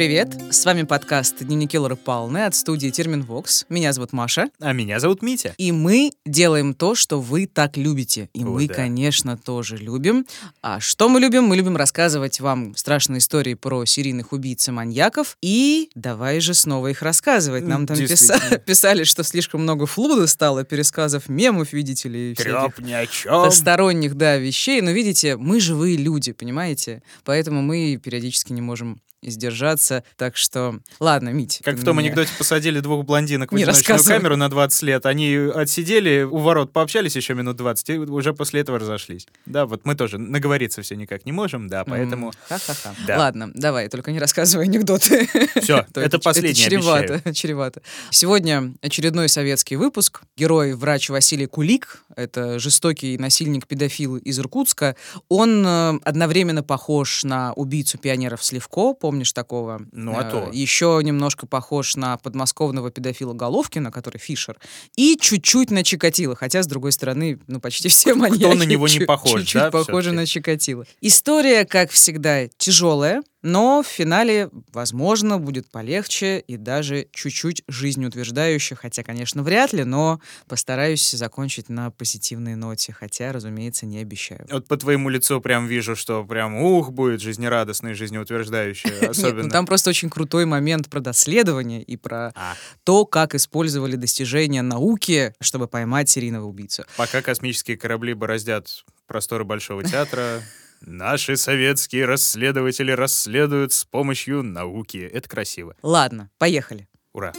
Привет! С вами подкаст «Дневники Лоры Палны» от студии Терминвокс. Меня зовут Маша. А меня зовут Митя. И мы делаем то, что вы так любите. И О, мы, да. конечно, тоже любим. А что мы любим? Мы любим рассказывать вам страшные истории про серийных убийц и маньяков. И давай же снова их рассказывать. Нам там писа- писали, что слишком много флуда стало, пересказов мемов, видите ли, Треп ни о чем. посторонних, да, вещей. Но видите, мы живые люди, понимаете? Поэтому мы периодически не можем сдержаться. Так что, ладно, Мить. Как в том меня- анекдоте посадили двух блондинок в Не одиночную камеру на 20 лет. Они отсидели, у ворот пообщались еще минут 20, и уже после этого разошлись. Да, вот мы тоже наговориться все никак не можем, да, поэтому... Ха-ха-ха. Да. Ладно, давай, только не рассказывай анекдоты. Все, То это последнее, чревато, чревато. Сегодня очередной советский выпуск. Герой, врач Василий Кулик, это жестокий насильник-педофил из Иркутска. Он э, одновременно похож на убийцу пионеров Сливко, помнишь такого? Ну, а то. Еще немножко похож на подмосковного педофила Головкина, который Фишер. И чуть-чуть на Чикатило, хотя, с другой стороны, ну, почти все маньяки на него не похож, чуть-чуть да, всё-таки? на Чикатило. История, как всегда, тяжелая, но в финале, возможно, будет полегче и даже чуть-чуть жизнеутверждающая, хотя, конечно, вряд ли, но постараюсь закончить на позитивной ноте, хотя, разумеется, не обещаю. Вот по твоему лицу прям вижу, что прям ух, будет жизнерадостный, жизнеутверждающий, Нет, ну особенно. там просто очень крутой момент про доследование и про А, то, как использовали достижения науки, чтобы поймать серийного убийцу. пока космические корабли бороздят просторы Большого театра, наши советские расследователи расследуют с помощью науки. Это красиво. Ладно, поехали. Ура.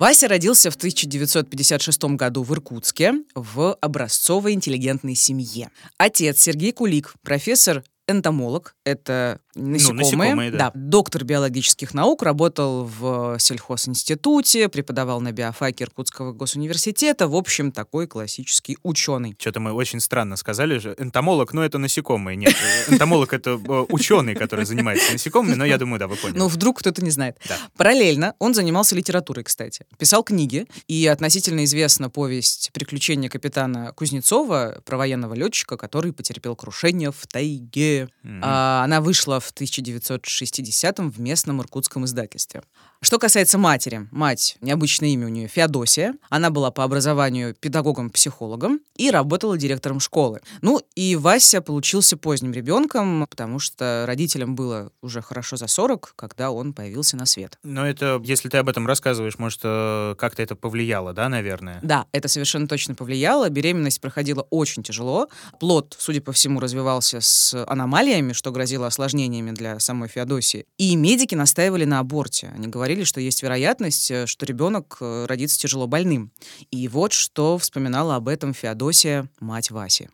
Вася родился в 1956 году в Иркутске в образцовой интеллигентной семье. Отец Сергей Кулик, профессор энтомолог, это насекомые, насекомые, да. доктор биологических наук, работал в сельхозинституте, преподавал на биофаке Иркутского госуниверситета, в общем, такой классический ученый. Что-то мы очень странно сказали же. Энтомолог, ну это насекомые. Нет, э, энтомолог это э, ученый, который занимается насекомыми, но я думаю, да, вы поняли. Ну, вдруг кто-то не знает. Да. Параллельно он занимался литературой, кстати. Писал книги, и относительно известна повесть «Приключения капитана Кузнецова» про военного летчика, который потерпел крушение в тайге. Мгм. А, она вышла в 1960-м в местном иркутском издательстве. Что касается матери. Мать, необычное имя у нее Феодосия. Она была по образованию педагогом-психологом и работала директором школы. Ну и Вася получился поздним ребенком, потому что родителям было уже хорошо за 40, когда он появился на свет. Но это, если ты об этом рассказываешь, может, э, как-то это повлияло, да, наверное? Да, это совершенно точно повлияло. Беременность проходила очень тяжело. Плод, судя по всему, развивался с аномалиями, что грозило осложнениями для самой Феодосии. И медики настаивали на аборте. Они говорили, что есть вероятность, э, что ребенок э, родится тяжело больным. И вот что вспоминала об этом Феодосия, мать Васи.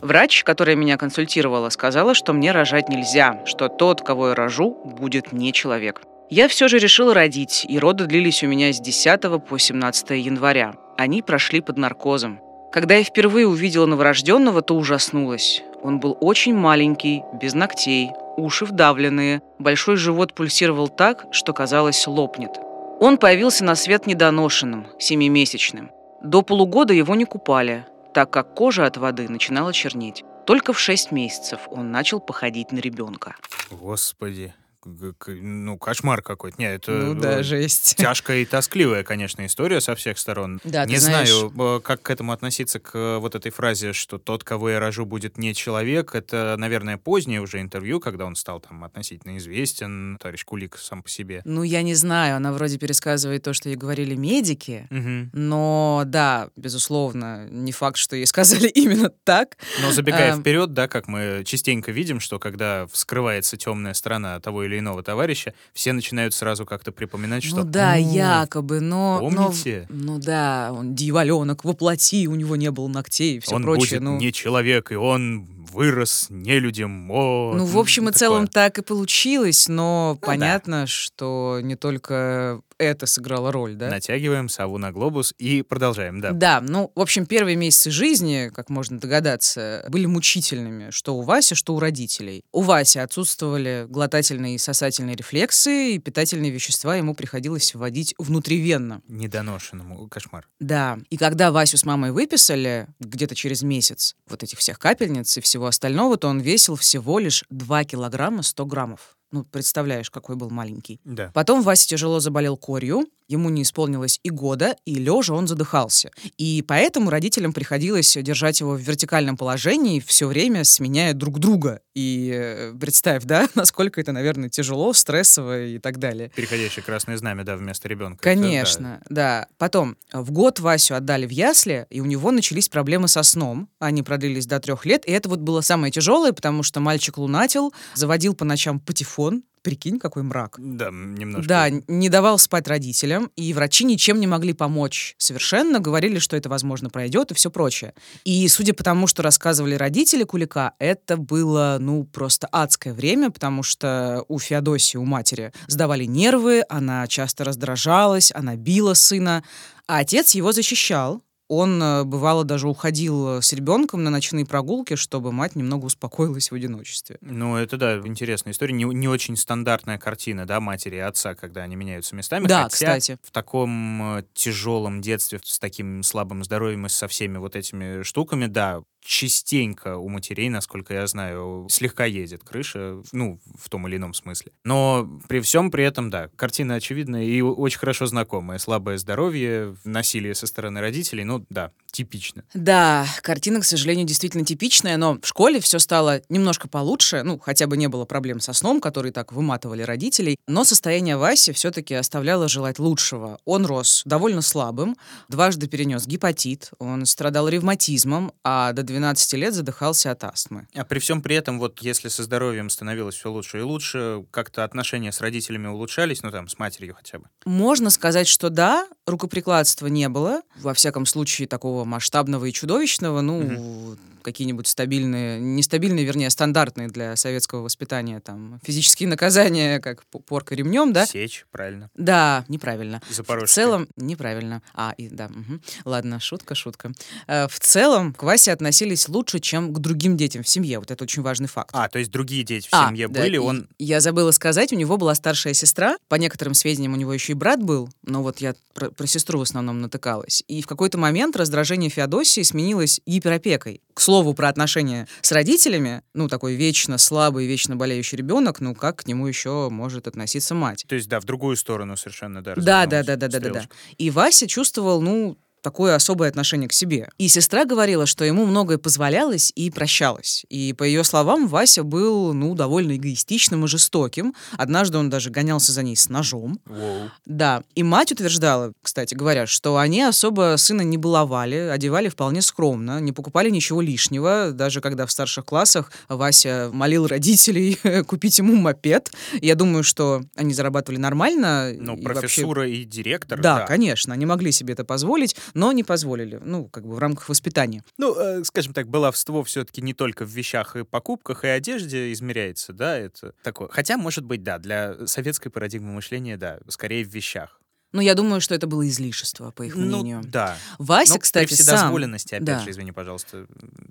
Врач, которая меня консультировала, сказала, что мне рожать нельзя, что тот, кого я рожу, будет не человек. Я все же решила родить, и роды длились у меня с 10 по 17 января. Они прошли под наркозом. Когда я впервые увидела новорожденного, то ужаснулась. Он был очень маленький, без ногтей, уши вдавленные, большой живот пульсировал так, что казалось лопнет. Он появился на свет недоношенным, семимесячным. До полугода его не купали, так как кожа от воды начинала чернеть. Только в 6 месяцев он начал походить на ребенка. Господи. Ну, кошмар какой-то. Нет, это Ну э, да, жесть. тяжкая и тоскливая, конечно, история со всех сторон. Да, не знаешь- знаю, э, как к этому относиться, к э, вот этой фразе, что тот, кого я рожу, будет не человек. Это, наверное, позднее уже интервью, когда он стал там относительно известен, товарищ Кулик сам по себе. Ну, я не знаю, она вроде пересказывает то, что ей говорили медики, Мгм. но да, безусловно, не факт, что ей сказали именно так. Но забегая Эм. вперед, да, как мы частенько видим, что когда вскрывается темная сторона того или иного товарища, все начинают сразу как-то припоминать, что ну да, «О, якобы, но... но- помните? ну да, он дьяволенок воплоти, у него не было ногтей и все он прочее. будет ну, не человек, и он вырос нелюдям. О, Ну, в общем и такое. целом так и получилось, но Ну да. понятно, что не только это сыграло роль, да? Натягиваем сову на глобус и продолжаем, да. Да, ну, в общем, первые месяцы жизни, как можно догадаться, были мучительными, что у Васи, что у родителей. У Васи отсутствовали глотательные и сосательные рефлексы, и питательные вещества ему приходилось вводить внутривенно. Недоношенному кошмар. Да, и когда Васю с мамой выписали, где-то через месяц, вот этих всех капельниц и всего остального, то он весил всего лишь 2 килограмма 100 граммов. Ну, представляешь, какой был маленький. Да. Потом Вася тяжело заболел корью, ему не исполнилось и года, и лежа он задыхался. И поэтому родителям приходилось держать его в вертикальном положении все время, сменяя друг друга. И э, представь, да, насколько это, наверное, тяжело, стрессово и так далее. Переходящее красное знамя, да, вместо ребенка. Конечно, это, да. да. Потом, в год Васю отдали в ясли, и у него начались проблемы со сном. Они продлились до трех лет, и это вот было самое тяжелое, потому что мальчик лунатил, заводил по ночам патефон, Прикинь, какой мрак. Да, немножко. Да, не давал спать родителям, и врачи ничем не могли помочь совершенно, говорили, что это, возможно, пройдет и все прочее. И судя по тому, что рассказывали родители Кулика, это было, ну, просто адское время, потому что у Феодосии, у матери, сдавали нервы, она часто раздражалась, она била сына, а отец его защищал, он, э, бывало, даже уходил э, с ребенком на ночные прогулки, чтобы мать немного успокоилась в одиночестве. Ну, это, да, интересная история. Не, не очень стандартная картина, да, матери и отца, когда они меняются местами. Да, Хотя кстати. в таком э, тяжелом детстве, с таким слабым здоровьем и со всеми вот этими штуками, да, частенько у матерей, насколько я знаю, слегка едет крыша, ну, в том или ином смысле. Но при всем при этом, да, картина очевидная и очень хорошо знакомая. Слабое здоровье, насилие со стороны родителей, ну, да, типично. Да, картина, к сожалению, действительно типичная, но в школе все стало немножко получше, ну, хотя бы не было проблем со сном, которые так выматывали родителей, но состояние Васи все-таки оставляло желать лучшего. Он рос довольно слабым, дважды перенес гепатит, он страдал ревматизмом, а до 12 лет задыхался от астмы. А при всем при этом, вот если со здоровьем становилось все лучше и лучше, как-то отношения с родителями улучшались, ну там, с матерью хотя бы? Можно сказать, что да, рукоприкладства не было, во всяком случае такого масштабного и чудовищного, ну, угу какие-нибудь стабильные, нестабильные, вернее, стандартные для советского воспитания, там, физические наказания, как порка ремнем, да? Сечь, правильно. Да, неправильно. Запорожская. В целом, неправильно. А, и да, угу. ладно, шутка, шутка. Э, в целом, к Васе относились лучше, чем к другим детям в семье. Вот это очень важный факт. А, то есть другие дети в а, семье да, были, он... Я забыла сказать, у него была старшая сестра. По некоторым сведениям, у него еще и брат был, но вот я про, про сестру в основном натыкалась. И в какой-то момент раздражение Феодосии сменилось гиперопекой. К слову, про отношения с родителями, ну, такой вечно слабый, вечно болеющий ребенок, ну, как к нему еще может относиться мать? То есть, да, в другую сторону совершенно, да, Да, да, да, да, да, да, да. И Вася чувствовал, ну, такое особое отношение к себе. И сестра говорила, что ему многое позволялось и прощалось. И по ее словам, Вася был, ну, довольно эгоистичным и жестоким. Однажды он даже гонялся за ней с ножом. Wow. Да. И мать утверждала, кстати говоря, что они особо сына не баловали, одевали вполне скромно, не покупали ничего лишнего. Даже когда в старших классах Вася молил родителей купить ему мопед. Я думаю, что они зарабатывали нормально. Ну, профессура вообще... и директор. Да, да, конечно, они могли себе это позволить но не позволили, ну, как бы в рамках воспитания. Ну, э, скажем так, баловство все-таки не только в вещах и покупках, и одежде измеряется, да, это такое. Хотя, может быть, да, для советской парадигмы мышления, да, скорее в вещах. Ну, я думаю, что это было излишество, по их ну, мнению. Да. Вася, Но кстати, при вседозволенности, сам... опять да. же, извини, пожалуйста,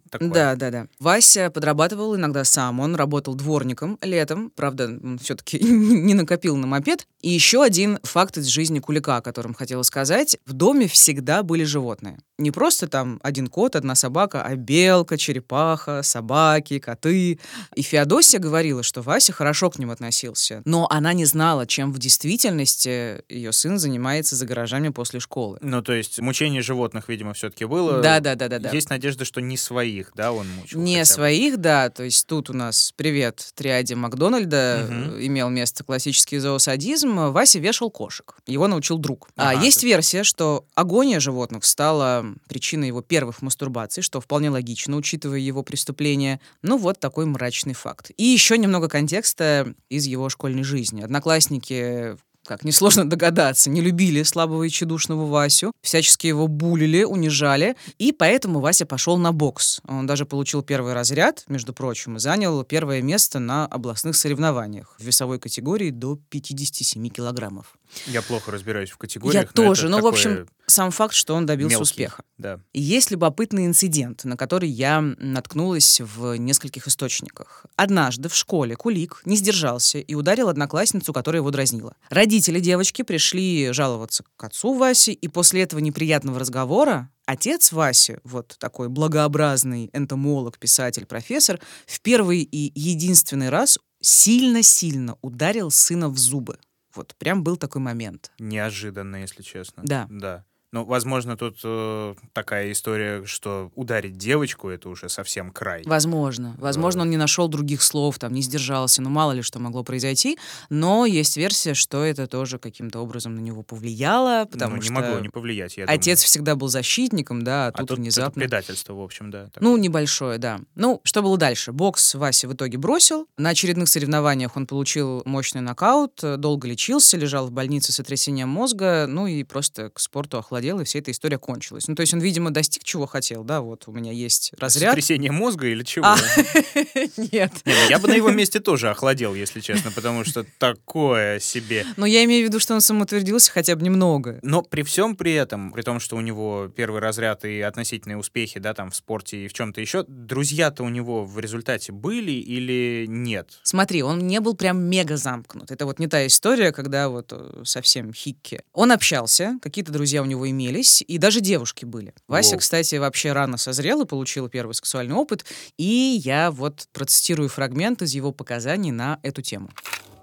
такое. Да, да, да. Вася подрабатывал иногда сам. Он работал дворником летом. Правда, он все-таки не накопил на мопед. И еще один факт из жизни Кулика, о котором хотела сказать. В доме всегда были животные. Не просто там один кот, одна собака, а белка, черепаха, собаки, коты. И Феодосия говорила, что Вася хорошо к ним относился. Но она не знала, чем в действительности ее сын занимался занимается за гаражами после школы. Ну, то есть мучение животных, видимо, все-таки было. Да, да, да, да, да. Есть надежда, что не своих, да, он мучил. Не своих, да. То есть тут у нас привет триаде Макдональда угу. имел место классический зоосадизм. Вася вешал кошек. Его научил друг. А а есть версия, что агония животных стала причиной его первых мастурбаций, что вполне логично, учитывая его преступление. Ну вот такой мрачный факт. И еще немного контекста из его школьной жизни. Одноклассники как несложно догадаться, не любили слабого и чедушного Васю, всячески его булили, унижали, и поэтому Вася пошел на бокс. Он даже получил первый разряд, между прочим, и занял первое место на областных соревнованиях в весовой категории до 57 килограммов. Я плохо разбираюсь в категориях. Я тоже. Ну, в общем, сам факт, что он добился мелкий, успеха. Да. Есть любопытный инцидент, на который я наткнулась в нескольких источниках. Однажды в школе Кулик не сдержался и ударил одноклассницу, которая его дразнила. Родители девочки пришли жаловаться к отцу Васи, и после этого неприятного разговора отец Васи, вот такой благообразный энтомолог, писатель, профессор, в первый и единственный раз сильно-сильно ударил сына в зубы. Вот прям был такой момент. Неожиданно, если честно. Да. Да. Ну, возможно, тут э, такая история, что ударить девочку это уже совсем край. Возможно. Возможно, он не нашел других слов, там, не сдержался. Ну, мало ли что могло произойти. Но есть версия, что это тоже каким-то образом на него повлияло, потому ну, не что могло не повлиять, я отец думаю. всегда был защитником, да, а, А тут, тут это внезапно... предательство, в общем, да. такое. Ну, небольшое, да. Ну, что было дальше? Бокс Вася в итоге бросил. На очередных соревнованиях он получил мощный нокаут, э, долго лечился, лежал в больнице с сотрясением мозга, ну и просто к спорту охладел, и вся эта история кончилась. Ну, то есть он, видимо, достиг чего хотел, да, вот у меня есть разряд. Сотрясение мозга или чего? А, Нет. Не, ну я бы на его месте тоже охладел, если честно, потому что такое себе. Но я имею в виду, что он самоутвердился хотя бы немного. Но при всем при этом, при том, что у него первый разряд и относительные успехи, да, там в спорте и в чем-то еще, друзья-то у него в результате были или нет? Смотри, он не был прям мега замкнут. Это вот не та история, когда вот э, совсем хикки. Он общался, какие-то друзья у него имелись, и даже девушки были. Вася, Воу. кстати, вообще рано созрел и получил первый сексуальный опыт. И я вот процитирую фрагмент из его показаний на эту тему.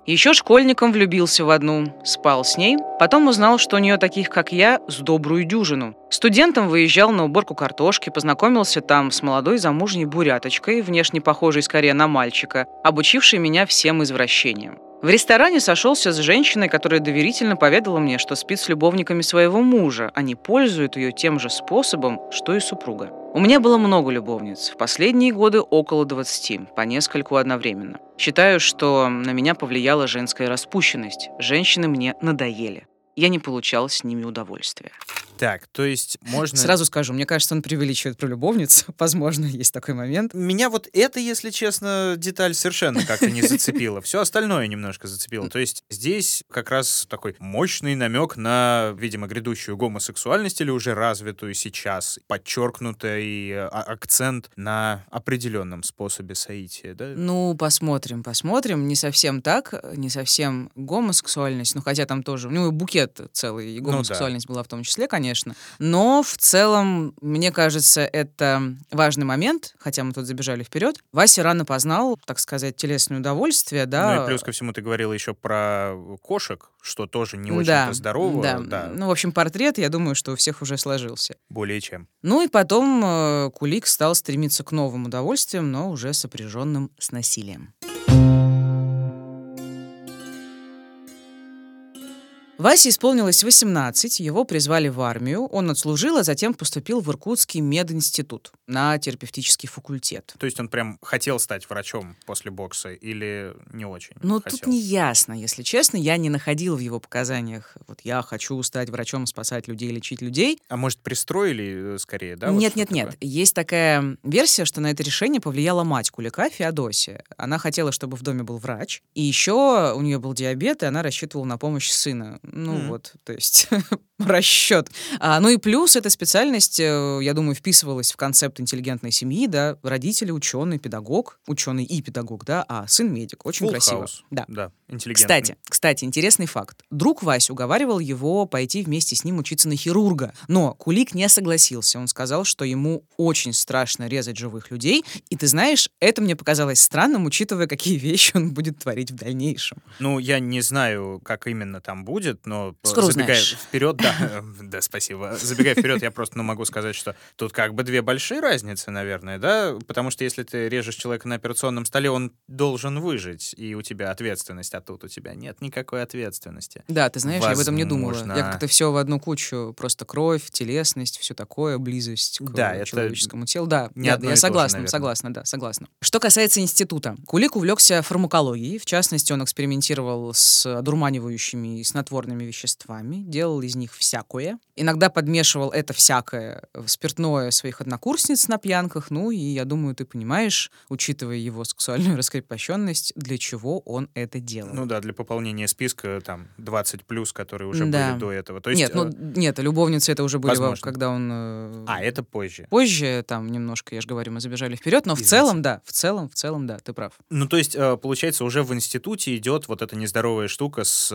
Еще школьником влюбился в одну, спал с ней, потом узнал, что у нее таких, как я, с добрую дюжину. Студентом выезжал на уборку картошки, познакомился там с молодой замужней буряточкой, внешне похожей скорее на мальчика, обучившей меня всем извращениям. В ресторане сошелся с женщиной, которая доверительно поведала мне, что спит с любовниками своего мужа, а не пользует ее тем же способом, что и супруга. У меня было много любовниц, в последние годы около 20, по нескольку одновременно. Считаю, что на меня повлияла женская распущенность. Женщины мне надоели. Я не получал с ними удовольствия. Так, то есть можно... Сразу скажу, мне кажется, он преувеличивает про любовниц. Возможно, есть такой момент. Меня вот это, если честно, деталь совершенно как-то не зацепила. Все остальное немножко зацепило. То есть здесь как раз такой мощный намек на, видимо, грядущую гомосексуальность или уже развитую сейчас, подчеркнутый а- акцент на определенном способе соития, да? Ну, посмотрим, посмотрим. Не совсем так, не совсем гомосексуальность, ну, хотя там тоже, у него букет целый, и Ну да. гомосексуальность была в том числе, конечно. Но в целом, мне кажется, это важный момент, хотя мы тут забежали вперед. Вася рано познал, так сказать, телесное удовольствие, да. Ну и плюс ко всему ты говорила еще про кошек, что тоже не очень-то да, здорово. да. да, Ну, в общем, портрет, я думаю, что у всех уже сложился. более чем. Ну и потом э, Кулик стал стремиться к новым удовольствиям, но уже сопряженным с насилием. Васе исполнилось 18, его призвали в армию, он отслужил, а затем поступил в Иркутский мединститут на терапевтический факультет. То есть он прям хотел стать врачом после бокса или не очень хотел? тут не ясно, если честно, я не находил в его показаниях, вот я хочу стать врачом, спасать людей, лечить людей. А может, пристроили э, скорее, да? вот нет, что нет, нет. такое? Есть такая версия, что на это решение повлияла мать Кулика, Феодосия. Она хотела, чтобы в доме был врач. И еще у нее был диабет, и она рассчитывала на помощь сына. Ну Мгм. вот, то есть расчет. А, ну и плюс эта специальность, э, я думаю, вписывалась в концепт интеллигентной семьи, да, родители ученый, педагог, ученый и педагог, да, а сын медик. Очень Full красиво. house. Да. Да, интеллигентный. Кстати, кстати, интересный факт. Друг Вась уговаривал его пойти вместе с ним учиться на хирурга, но Кулик не согласился. Он сказал, что ему очень страшно резать живых людей, и ты знаешь, это мне показалось странным, учитывая, какие вещи он будет творить в дальнейшем. Ну, я не знаю, как именно там будет, но э, Скоро забегая узнаешь. вперед, да, да, спасибо. Забегая вперед, я просто ну, могу сказать, что тут как бы две большие разницы, наверное, да, потому что если ты режешь человека на операционном столе, он должен выжить, и у тебя ответственность, а тут у тебя нет никакой ответственности. Да, ты знаешь, я об этом не думала. Возможно. Я как-то все в одну кучу, просто кровь, телесность, все такое, близость к Да, э, это человеческому телу. Да, не да, я согласна, наверное. согласна, да, согласна. Что касается института, Кулик увлекся фармакологией, в частности, он экспериментировал с одурманивающими и снотворными снотворными веществами, делал из них всякое. Иногда подмешивал это всякое в спиртное своих однокурсниц на пьянках. Ну и я думаю, ты понимаешь, учитывая его сексуальную раскрепощенность, для чего он это делал. Ну да, для пополнения списка там 20 плюс, которые уже Да. были до этого. То есть, нет, ну э, нет, любовницы это уже были, во- возможно. когда он... э, А, это позже. Позже, там немножко, я же говорю, мы забежали вперед, но в Извините. целом, да, в целом, в целом, да, ты прав. Ну, то есть, э, получается, уже в институте идет вот эта нездоровая штука с...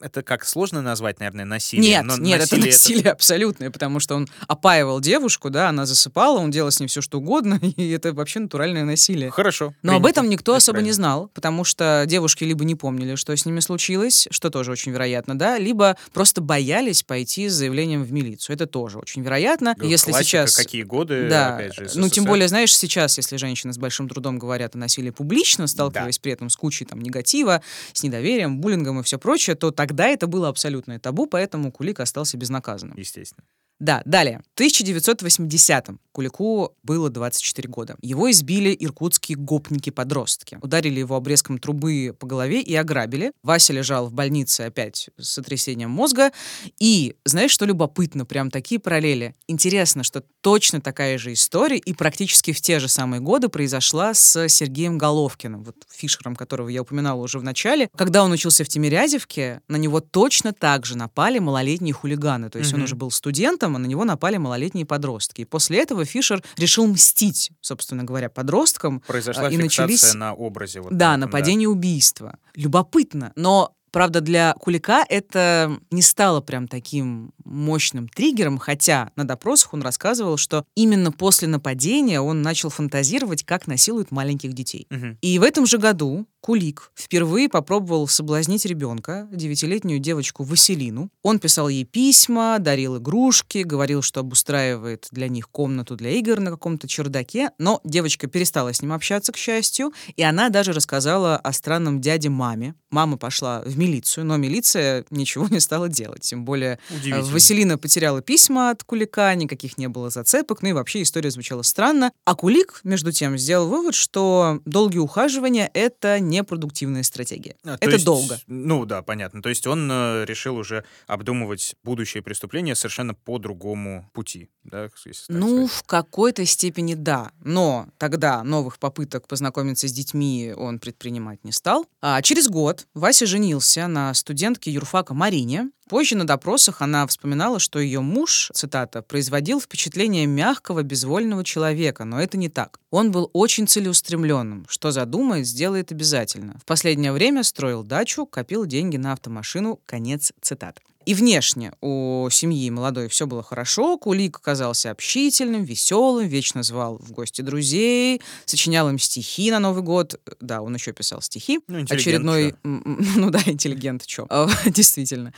Это как сложно назвать, наверное, насилием? Нет, но нет, это насилие абсолютное, потому что он опаивал девушку, да, она засыпала, он делал с ней все, что угодно, и это вообще натуральное насилие. Хорошо. Но об принято. этом никто Это особо не правильно. знал, потому что девушки либо не помнили, что с ними случилось, что тоже очень вероятно, да, либо просто боялись пойти с заявлением в милицию. Это тоже очень вероятно. Г- Если классика, сейчас... Какие годы, Да, опять же, ну тем более, знаешь, сейчас, если женщины с большим трудом говорят о насилии публично, сталкиваясь при этом с кучей там негатива, с недоверием, буллингом и все прочее, то тогда это было абсолютное табу, поэтому Кулик остался безнаказанным. Естественно. Да, далее. В 1980-м Кулику было 24 года. Его избили иркутские гопники-подростки. Ударили его обрезком трубы по голове и ограбили. Вася лежал в больнице опять с сотрясением мозга. И знаешь, что любопытно? Прям такие параллели. Интересно, что точно такая же история и практически в те же самые годы произошла с Сергеем Головкиным, вот Фишером, которого я упоминала уже в начале. Когда он учился в Тимирязевке, на него точно так же напали малолетние хулиганы. То есть он Мгм. уже был студентом, а на него напали малолетние подростки. И после этого Фишер решил мстить, собственно говоря, подросткам. Произошла А, и фиксация начались- на образе. Вот да, нападение убийства. Любопытно. Но Правда, для Кулика это не стало прям таким мощным триггером, хотя на допросах он рассказывал, что именно после нападения он начал фантазировать, как насилуют маленьких детей. Мгм. И в этом же году Кулик впервые попробовал соблазнить ребенка, девятилетнюю девочку Василину. Он писал ей письма, дарил игрушки, говорил, что обустраивает для них комнату для игр на каком-то чердаке, но девочка перестала с ним общаться, к счастью, и она даже рассказала о странном дяде маме. Мама пошла в милицию, но милиция ничего не стала делать, тем более э. Василина потеряла письма от Кулика, никаких не было зацепок, ну и вообще история звучала странно. А Кулик, между тем, сделал вывод, что долгие ухаживания — это непродуктивная стратегия. А, то это есть, долго. Ну да, понятно. То есть он э, решил уже обдумывать будущее преступление совершенно по другому пути, да, если Ну, сказать. в какой-то степени да. Но тогда новых попыток познакомиться с детьми он предпринимать не стал. А через год Вася женился на студентке юрфака Марине. Позже на допросах она вспоминала, что ее муж, цитата, производил впечатление мягкого, безвольного человека, но это не так. Он был очень целеустремленным, что задумает, сделает обязательно. В последнее время строил дачу, копил деньги на автомашину, конец цитаты. И внешне у семьи молодой все было хорошо. Кулик оказался общительным, веселым, вечно звал в гости друзей, сочинял им стихи на Новый год. Да, он еще писал стихи. Ну, интеллигент, Очередной, м, ну да, интеллигент, чё. Действительно.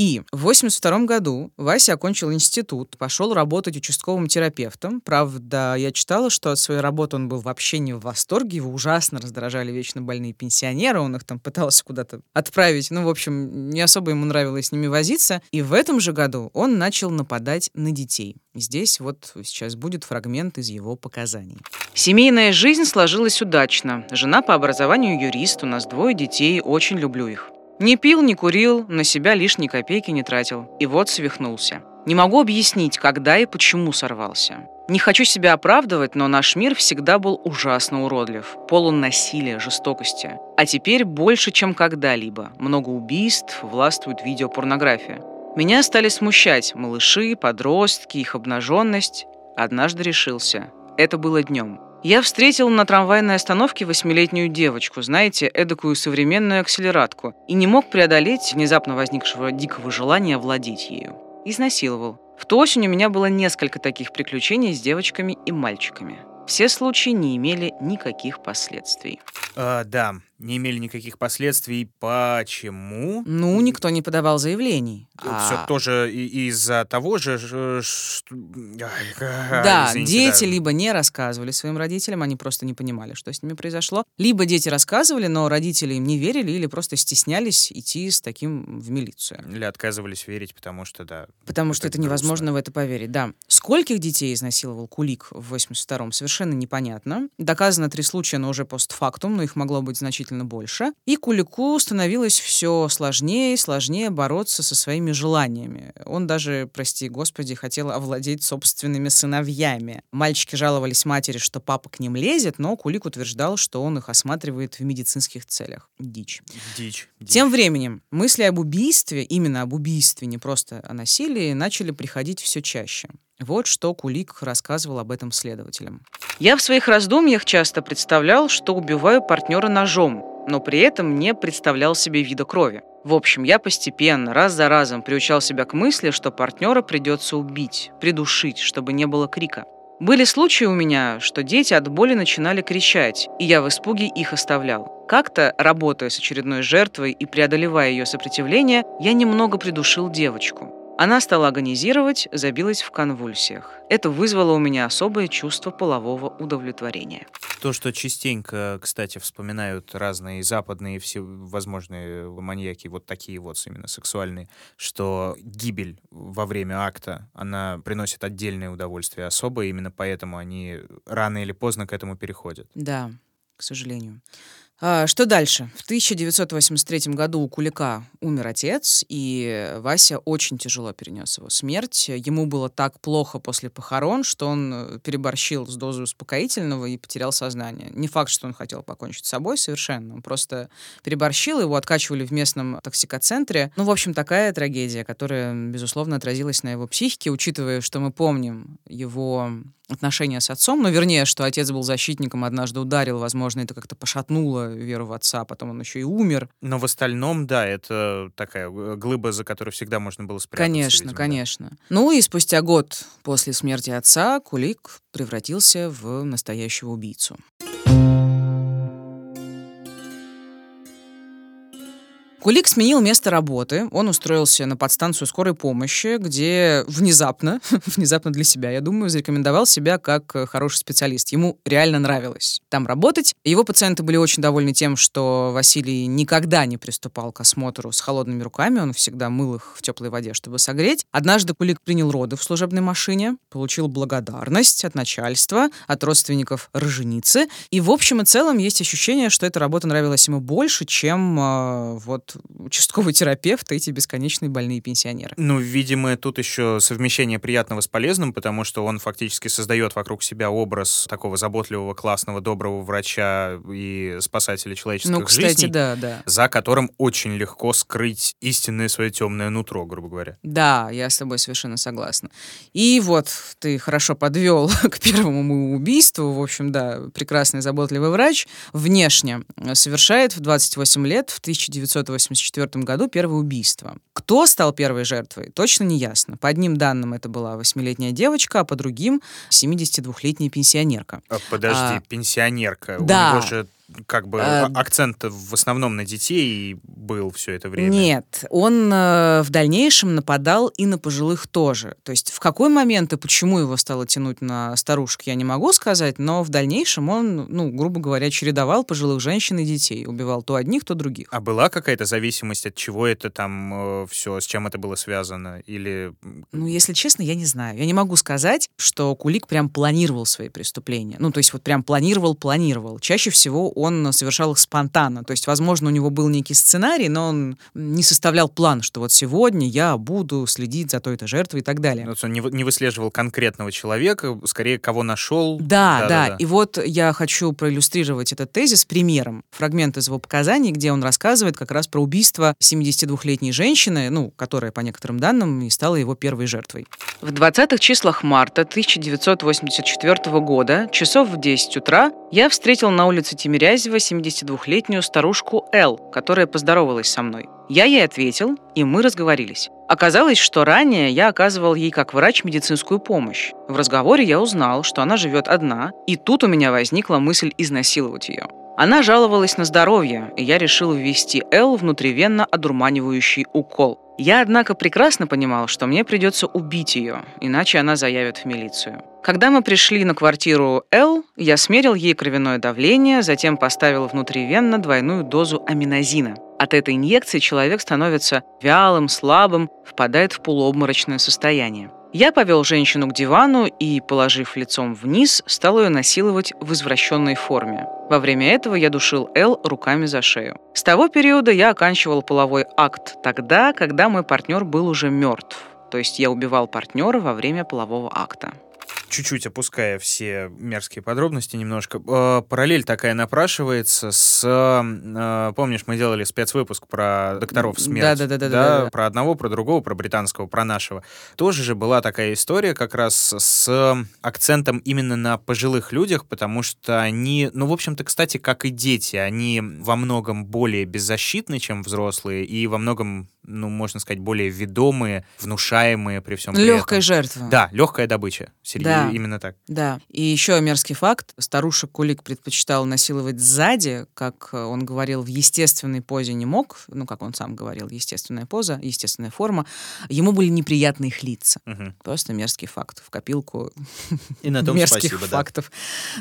И в 82 году Вася окончил институт, пошел работать участковым терапевтом. Правда, я читала, что от своей работы он был вообще не в восторге, его ужасно раздражали вечно больные пенсионеры, он их там пытался куда-то отправить. Ну, в общем, не особо ему нравилось с ними возиться. И в этом же году он начал нападать на детей. Здесь вот сейчас будет фрагмент из его показаний. Семейная жизнь сложилась удачно. Жена по образованию юрист, у нас двое детей, очень люблю их. Не пил, не курил, на себя лишней копейки не тратил. И вот свихнулся. Не могу объяснить, когда и почему сорвался. Не хочу себя оправдывать, но наш мир всегда был ужасно уродлив, полон насилия, жестокости. А теперь больше, чем когда-либо. Много убийств, властвует видеопорнография. Меня стали смущать малыши, подростки, их обнаженность. Однажды решился. Это было днем. Я встретил на трамвайной остановке восьмилетнюю девочку, знаете, эдакую современную акселератку, и не мог преодолеть внезапно возникшего дикого желания владеть ею. Изнасиловал. В ту осень у меня было несколько таких приключений с девочками и мальчиками. Все случаи не имели никаких последствий. А, да, не имели никаких последствий. Почему? Ну, никто не подавал заявлений. Все А, тоже из-за того же... что- Да, извините, дети да. либо не рассказывали своим родителям, они просто не понимали, что с ними произошло. Либо дети рассказывали, но родители им не верили или просто стеснялись идти с таким в милицию. Или отказывались верить, потому что, да. Потому что Это это невозможно в это поверить, да. Скольких детей изнасиловал Кулик в 82-м, совершенно непонятно. Доказано три случая, но уже постфактум, но их могло быть значительно значительно больше. И Кулику становилось все сложнее и сложнее бороться со своими желаниями. Он даже, прости господи, хотел овладеть собственными сыновьями. Мальчики жаловались матери, что папа к ним лезет, но Кулик утверждал, что он их осматривает в медицинских целях. Дичь. Дичь. дичь. Тем временем мысли об убийстве, именно об убийстве, не просто о насилии, начали приходить все чаще. Вот что Кулик рассказывал об этом следователям. «Я в своих раздумьях часто представлял, что убиваю партнера ножом, но при этом не представлял себе вида крови. В общем, я постепенно, раз за разом приучал себя к мысли, что партнера придется убить, придушить, чтобы не было крика. Были случаи у меня, что дети от боли начинали кричать, и я в испуге их оставлял. Как-то, работая с очередной жертвой и преодолевая ее сопротивление, я немного придушил девочку. Она стала агонизировать, забилась в конвульсиях. Это вызвало у меня особое чувство полового удовлетворения. То, что частенько, кстати, вспоминают разные западные всевозможные маньяки, вот такие вот именно сексуальные, что гибель во время акта, она приносит отдельное удовольствие особое, именно поэтому они рано или поздно к этому переходят. Да, к сожалению. А, что дальше? В 1983 году у Кулика умер отец, и Вася очень тяжело перенес его смерть. Ему было так плохо после похорон, что он э, переборщил с дозой успокоительного и потерял сознание. Не факт, что он хотел покончить с собой совершенно. Он просто переборщил, его откачивали в местном токсикоцентре. Ну, в общем, такая трагедия, которая, безусловно, отразилась на его психике, учитывая, что мы помним его отношения с отцом, ну, вернее, что отец был защитником, однажды ударил, возможно, это как-то пошатнуло веру в отца, потом он еще и умер. Но в остальном, да, это такая глыба, за которой всегда можно было спрятаться. Конечно, видимо, конечно. Да. Ну и спустя год после смерти отца Кулик превратился в настоящего убийцу. Кулик сменил место работы. Он устроился на подстанцию скорой помощи, где внезапно, внезапно для себя, я думаю, зарекомендовал себя как э, хороший специалист. Ему реально нравилось там работать. Его пациенты были очень довольны тем, что Василий никогда не приступал к осмотру с холодными руками. Он всегда мыл их в теплой воде, чтобы согреть. Однажды Кулик принял роды в служебной машине, получил благодарность от начальства, от родственников роженицы. И в общем и целом есть ощущение, что эта работа нравилась ему больше, чем э, вот участковый терапевт, эти бесконечные больные пенсионеры. Ну, видимо, тут еще совмещение приятного с полезным, потому что он фактически создает вокруг себя образ такого заботливого, классного, доброго врача и спасателя человеческих ну, кстати, жизней, да, да. за которым очень легко скрыть истинное свое темное нутро, грубо говоря. Да, я с тобой совершенно согласна. И вот ты хорошо подвел к первому убийству. В общем, да, прекрасный заботливый врач внешне совершает в 28 лет, в 1980 1984 году первое убийство. Кто стал первой жертвой, точно не ясно. По одним данным это была восьмилетняя девочка, а по другим 72-летняя пенсионерка. А, подожди, а, пенсионерка. Да. У него же как бы а, акцент в основном на детей был все это время. Нет, он э, в дальнейшем нападал и на пожилых тоже. То есть в какой момент и почему его стало тянуть на старушек, я не могу сказать, но в дальнейшем он, ну, грубо говоря, чередовал пожилых женщин и детей, убивал то одних, то других. А была какая-то зависимость от чего это там э, все, с чем это было связано? Или... Ну, если честно, я не знаю. Я не могу сказать, что Кулик прям планировал свои преступления. Ну, то есть вот прям планировал-планировал. Чаще всего он совершал их спонтанно. То есть, возможно, у него был некий сценарий, но он не составлял план, что вот сегодня я буду следить за той-то жертвой и так далее. То есть он не, не выслеживал конкретного человека, скорее кого нашел. Да, да, да, да. И вот я хочу проиллюстрировать этот тезис примером. Фрагмент из его показаний, где он рассказывает как раз про убийство 72-летней женщины, ну, которая, по некоторым данным, и стала его первой жертвой. В 20-х числах марта 1984 года, часов в 10 утра, я встретил на улице Тимирязева Тимирязева 72-летнюю старушку Эл, которая поздоровалась со мной. Я ей ответил, и мы разговорились. Оказалось, что ранее я оказывал ей как врач медицинскую помощь. В разговоре я узнал, что она живет одна, и тут у меня возникла мысль изнасиловать ее. Она жаловалась на здоровье, и я решил ввести Эл внутривенно одурманивающий укол. Я, однако, прекрасно понимал, что мне придется убить ее, иначе она заявит в милицию. Когда мы пришли на квартиру Эл, я смерил ей кровяное давление, затем поставил внутривенно двойную дозу аминозина. От этой инъекции человек становится вялым, слабым, впадает в полуобморочное состояние. Я повел женщину к дивану и, положив лицом вниз, стал ее насиловать в извращенной форме. Во время этого я душил Эл руками за шею. С того периода я оканчивал половой акт тогда, когда мой партнер был уже мертв. То есть я убивал партнера во время полового акта чуть-чуть опуская все мерзкие подробности немножко, э, параллель такая напрашивается с... Э, помнишь, мы делали спецвыпуск про докторов смерти? Да, да, да, да, да. Про одного, про другого, про британского, про нашего. Тоже же была такая история как раз с акцентом именно на пожилых людях, потому что они, ну, в общем-то, кстати, как и дети, они во многом более беззащитны, чем взрослые, и во многом ну, можно сказать, более ведомые, внушаемые при всем Легкая жертва. Да, легкая добыча. Серьезно, да. именно так. Да. И еще мерзкий факт. Старушек Кулик предпочитал насиловать сзади, как он говорил, в естественной позе не мог, ну, как он сам говорил, естественная поза, естественная форма. Ему были неприятны их лица. Угу. Просто мерзкий факт. В копилку И на том мерзких спасибо, фактов.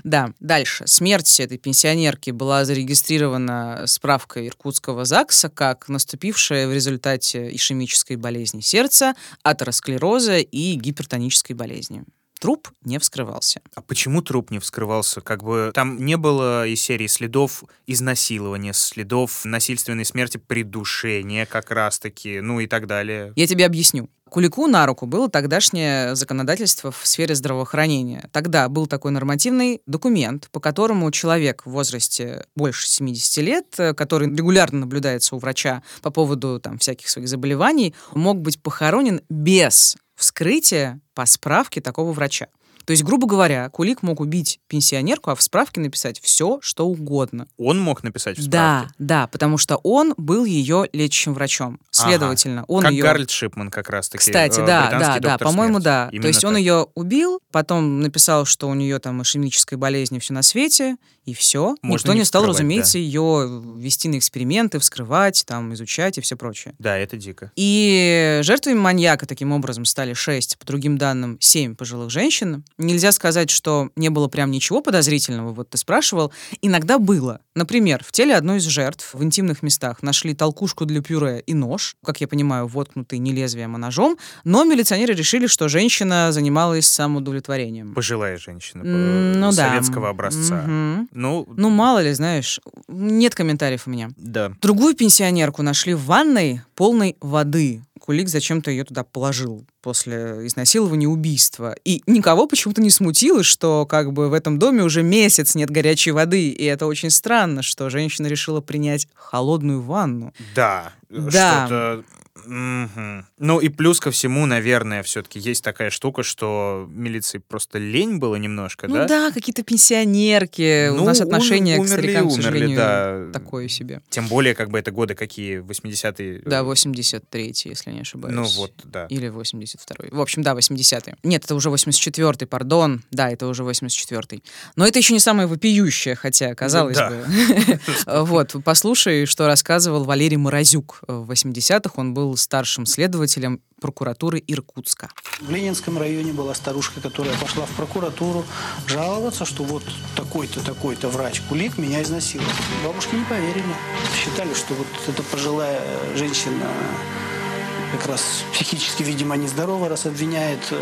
Да. да. Дальше. Смерть этой пенсионерки была зарегистрирована справкой Иркутского ЗАГСа как наступившая в результате результате ишемической болезни сердца, атеросклероза и гипертонической болезни труп не вскрывался. А почему труп не вскрывался? Как бы там не было из серии следов изнасилования, следов насильственной смерти, придушения как раз-таки, ну и так далее. Я тебе объясню. Кулику на руку было тогдашнее законодательство в сфере здравоохранения. Тогда был такой нормативный документ, по которому человек в возрасте больше 70 лет, э, который регулярно наблюдается у врача по поводу там, всяких своих заболеваний, мог быть похоронен без вскрытия по справке такого врача. То есть, грубо говоря, Кулик мог убить пенсионерку, а в справке написать все, что угодно. Он мог написать в справке? Да, да, потому что он был ее лечащим врачом. Следовательно, ага. он как ее... Гарольд Шипман как раз-таки. Кстати, э, да, да, да, по-моему, да. Именно То есть так. он ее убил, потом написал, что у нее там ишемическая болезнь и все на свете, и все. Можно Никто не не стал, разумеется, да. ее вести на эксперименты, вскрывать, там, изучать и все прочее. Да, это дико. И жертвами маньяка таким образом стали шесть, по другим данным, семь пожилых женщин. Нельзя сказать, что не было прям ничего подозрительного, вот ты спрашивал. Иногда было. Например, в теле одной из жертв в интимных местах нашли толкушку для пюре и нож, как я понимаю, воткнутый не лезвием, а ножом, но милиционеры решили, что женщина занималась самоудовлетворением. Пожилая женщина, э, ну да. советского образца. Мгм. Ну, Ну, мало ли, знаешь, нет комментариев у меня. да. Другую пенсионерку нашли в ванной полной воды. Кулик зачем-то ее туда положил после изнасилования убийства. И никого почему-то не смутило, что как бы в этом доме уже месяц нет горячей воды. И это очень странно, что женщина решила принять холодную ванну. Да. Да. Что-то... Ну и плюс ко всему, наверное, все-таки есть такая штука, что милиции просто лень было немножко, Ну да? да, какие-то пенсионерки. Ну, У нас отношение к умерли, старикам, к умерли, сожалению, да. такое себе. Тем более, как бы это годы какие, 80-е? Да, 83-й, если не ошибаюсь. Ну вот, да. Или 82-й. В общем, да, 80-й. Нет, это уже 84-й, пардон. Да, это уже 84-й. Но это еще не самое вопиющее, хотя, казалось да. бы. Вот, послушай, что рассказывал Валерий Морозюк. В 80-х он был старшим следователем прокуратуры Иркутска. В Ленинском районе была старушка, которая пошла в прокуратуру жаловаться, что вот такой-то, такой-то врач Кулик меня изнасиловал. Бабушки не поверили. Считали, что вот эта пожилая женщина как раз психически, видимо, нездорова, раз обвиняет э,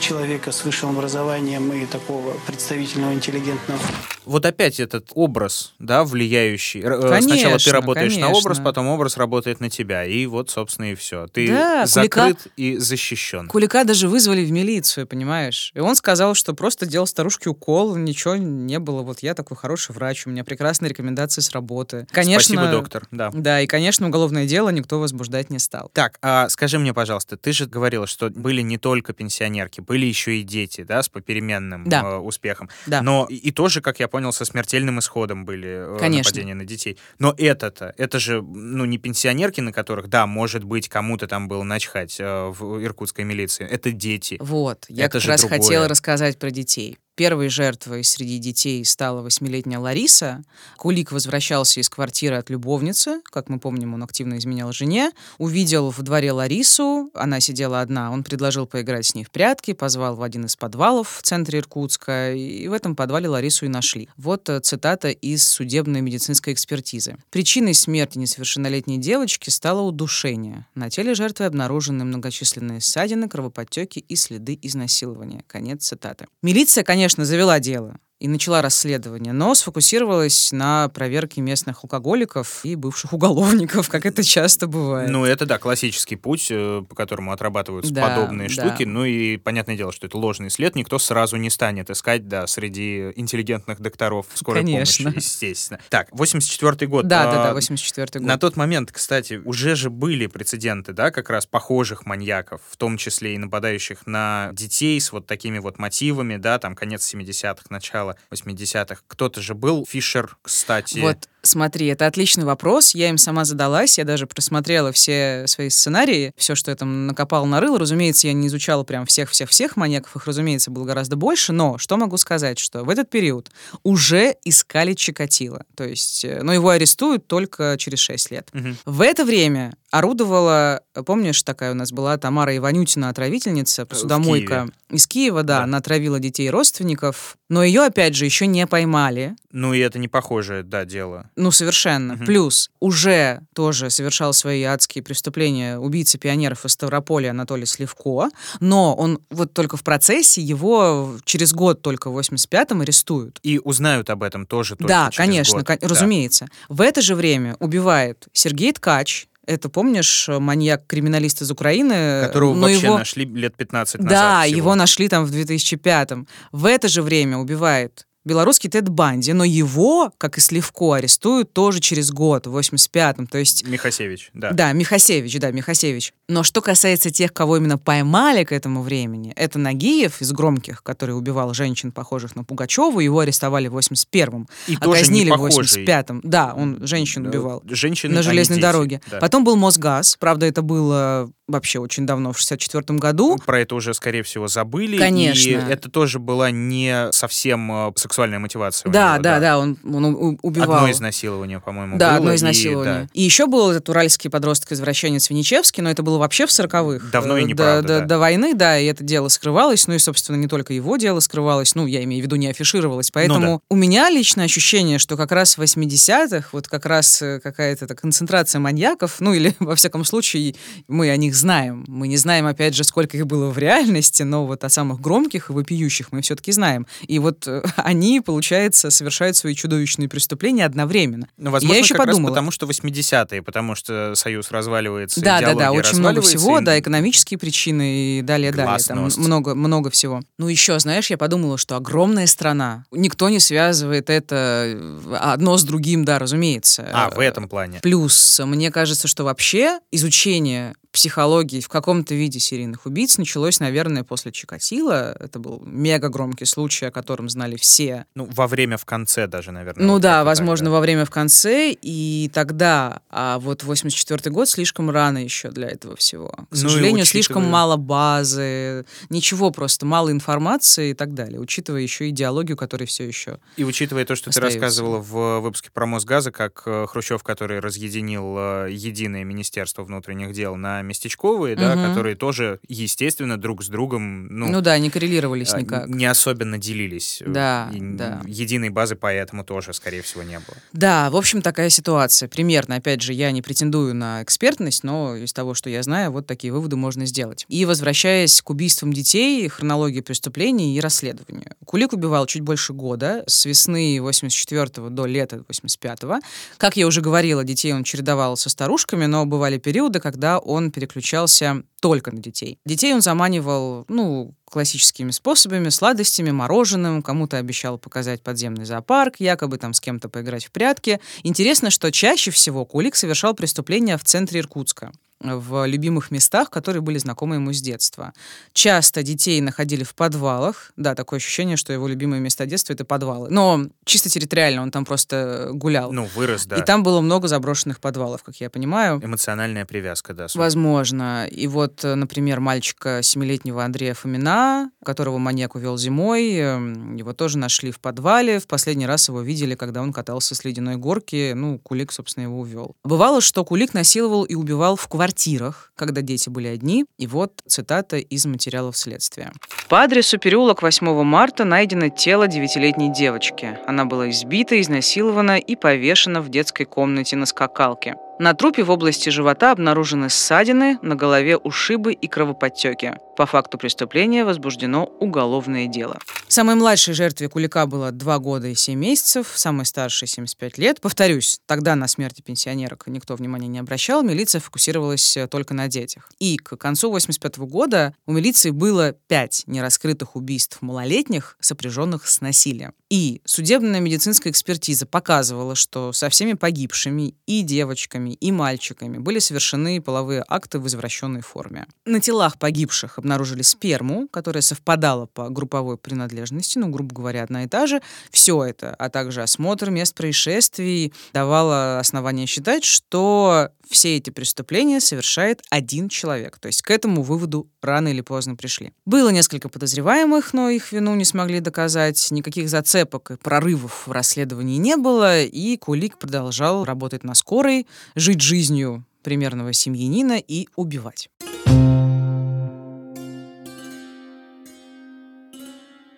человека с высшим образованием и такого представительного, интеллигентного. Вот опять этот образ, да, влияющий. Р- э, Конечно, Сначала ты работаешь на конечно. образ, потом образ работает на тебя. И вот, собственно, и все. Ты Да, закрыт и защищен. Кулика даже вызвали в милицию, понимаешь? И он сказал, что просто делал старушке укол, ничего не было. Вот я такой хороший врач, у меня прекрасные рекомендации с работы. Конечно, Спасибо, доктор. Да. Да, и, конечно, уголовное дело никто возбуждать не стал. Так, а скажи мне, пожалуйста, ты же говорила, что были не только пенсионерки, были еще и дети, да, с попеременным Да. э, успехом. Да. Но и, и тоже, как я понял, со смертельным исходом были э, Конечно. нападения на детей. Но это-то, это же, ну, не пенсионерки, на которых, да, может быть, кому-то там было начхать э, в иркутской милиции. Это дети. Вот, я Это как раз другое. хотела рассказать про детей. Первой жертвой среди детей стала восьмилетняя Лариса. Кулик возвращался из квартиры от любовницы. Как мы помним, он активно изменял жене. Увидел в дворе Ларису. Она сидела одна. Он предложил поиграть с ней в прятки, позвал в один из подвалов в центре Иркутска. И в этом подвале Ларису и нашли. Вот э, цитата из судебной медицинской экспертизы. Причиной смерти несовершеннолетней девочки стало удушение. На теле жертвы обнаружены многочисленные ссадины, кровоподтеки и следы изнасилования. Конец цитаты. Милиция, конечно, конечно, завела дело и начала расследование, но сфокусировалась на проверке местных алкоголиков и бывших уголовников, как это часто бывает. Ну, это, да, классический путь, э, по которому отрабатываются да, подобные да. штуки. Ну и понятное дело, что это ложный след. Никто сразу не станет искать, да, среди интеллигентных докторов скорой Конечно. помощи, естественно. Так, 84 год. Да, а, да, да, 84 год. На тот момент, кстати, уже же были прецеденты, да, как раз похожих маньяков, в том числе и нападающих на детей с вот такими вот мотивами, да, там конец 70-х, начало начала 80-х. Кто-то же был, Фишер, кстати. Вот, смотри, это отличный вопрос. Я им сама задалась. Я даже просмотрела все свои сценарии. Все, что я там накопала, нарыла. Разумеется, я не изучала прям всех-всех-всех маньяков. Их, разумеется, было гораздо больше. Но что могу сказать, что в этот период уже искали Чикатило. То есть, э, но его арестуют только через 6 лет. Угу. В это время орудовала, помнишь, такая у нас была Тамара Иванютина, отравительница, посудомойка из Киева, да, да, она отравила детей и родственников, но ее, опять же, еще не поймали. Ну и это не похожее, да, дело. Ну, совершенно. Угу. Плюс уже тоже совершал свои адские преступления убийца пионеров из Ставрополя Анатолий Сливко, но он вот только в процессе его через год только в 85-м арестуют. И узнают об этом тоже только Да, конечно, год. разумеется. Да. В это же время убивает Сергей Ткач, это, помнишь, маньяк-криминалист из Украины? Которого но вообще его... нашли лет 15 назад Да, всего. его нашли там в 2005-м. В это же время убивает белорусский Тед Банди, но его, как и Сливко, арестуют тоже через год, в 85-м. То есть... Михасевич, да. Да, Михасевич, да, Михасевич. Но что касается тех, кого именно поймали к этому времени, это Нагиев из «Громких», который убивал женщин, похожих на Пугачеву, его арестовали в 81-м, И а казнили в 85-м. Да, он женщин да, убивал. Женщины, на железной дороге. Да. Потом был Мосгаз, правда, это было вообще очень давно, в 64 году. Про это уже, скорее всего, забыли. Конечно. И это тоже была не совсем э, сексуальная мотивация. Да, него, да, да, да, он, он убивал. Одно изнасилование, по-моему, Да, было. одно изнасилование. И, да. и еще был этот уральский подросток-извращенец Винничевский, но это было вообще в 40-х. Давно и э, неправда, до, да. до войны, да, и это дело скрывалось. Ну и, собственно, не только его дело скрывалось, ну, я имею в виду, не афишировалось. Поэтому ну, да. у меня лично ощущение, что как раз в 80-х, вот как раз э, какая-то концентрация маньяков, ну или, во всяком случае, мы о них знаем. Мы не знаем, опять же, сколько их было в реальности, но вот о самых громких и вопиющих мы все-таки знаем. И вот э, они, получается, совершают свои чудовищные преступления одновременно. Ну, возможно, я еще как подумала. раз потому, что 80-е, потому что Союз разваливается, Да, да, да, очень много всего, и... да, экономические причины и далее, далее. Там много, много всего. Ну, еще, знаешь, я подумала, что огромная страна. Никто не связывает это э, одно с другим, да, разумеется. А, в этом плане. Плюс, мне кажется, что вообще изучение психологии в каком-то виде серийных убийц началось, наверное, после Чикатила. Это был мега громкий случай, о котором знали все. Ну, во время в конце даже, наверное. Ну вот да, возможно, тогда. во время в конце и тогда. А вот 84 год слишком рано еще для этого всего. К ну сожалению, учитывая... слишком мало базы, ничего просто, мало информации и так далее, учитывая еще идеологию, которая все еще И учитывая то, что остается. ты рассказывала в выпуске про Мосгаза, как э, Хрущев, который разъединил э, единое Министерство внутренних дел на местечковые, да, которые тоже, естественно, друг с другом... Ну, ну да, не коррелировались а, никак. Не особенно делились. Да, И да. Единой базы поэтому тоже, скорее всего, не было. Да, в общем, такая ситуация. Примерно, опять же, я не претендую на экспертность, но из того, что я знаю, вот такие выводы можно сделать. И возвращаясь к убийствам детей, хронологии преступлений и расследованию. Кулик убивал чуть больше года, с весны 84 до лета 85 -го. Как я уже говорила, детей он чередовал со старушками, но бывали периоды, когда он переключался только на детей. Детей он заманивал, ну, классическими способами, сладостями, мороженым, кому-то обещал показать подземный зоопарк, якобы там с кем-то поиграть в прятки. Интересно, что чаще всего Кулик совершал преступления в центре Иркутска. В любимых местах, которые были знакомы ему с детства. Часто детей находили в подвалах. Да, такое ощущение, что его любимые места детства — это подвалы. Но чисто территориально он там просто гулял. Ну, вырос, да. И там было много заброшенных подвалов, как я понимаю. Эмоциональная привязка, да. судя. Возможно. И вот, э, например, мальчика семилетнего Андрея Фомина, которого маньяк увел зимой, эм, его тоже нашли в подвале. В последний раз его видели, когда он катался с ледяной горки. Ну, Кулик, собственно, его увел. Бывало, что Кулик насиловал и убивал в квартирах, когда дети были одни. И вот цитата из материалов следствия. По адресу переулок 8 марта найдено тело девятилетней девочки. Она была избита, изнасилована и повешена в детской комнате на скакалке. На трупе в области живота обнаружены ссадины, на голове ушибы и кровоподтеки. По факту преступления возбуждено уголовное дело. Самой младшей жертве Кулика было 2 года и 7 месяцев, самой старшей 75 лет. Повторюсь, тогда на смерти пенсионерок никто внимания не обращал, милиция фокусировалась э, только на детях. И к концу 85 года у милиции было 5 нераскрытых убийств малолетних, сопряженных с насилием. И судебная медицинская экспертиза показывала, что со всеми погибшими и девочками, и мальчиками были совершены половые акты в извращенной форме. На телах погибших обнаружили сперму, которая совпадала по групповой принадлежности, ну, грубо говоря, одна и та же. Все это, а также осмотр мест происшествий давало основание считать, что все эти преступления совершает один человек. То есть к этому выводу рано или поздно пришли. Было несколько подозреваемых, но их вину не смогли доказать. Никаких зацепок и прорывов в расследовании не было, и Кулик продолжал работать на скорой, жить жизнью примерного семьянина и убивать.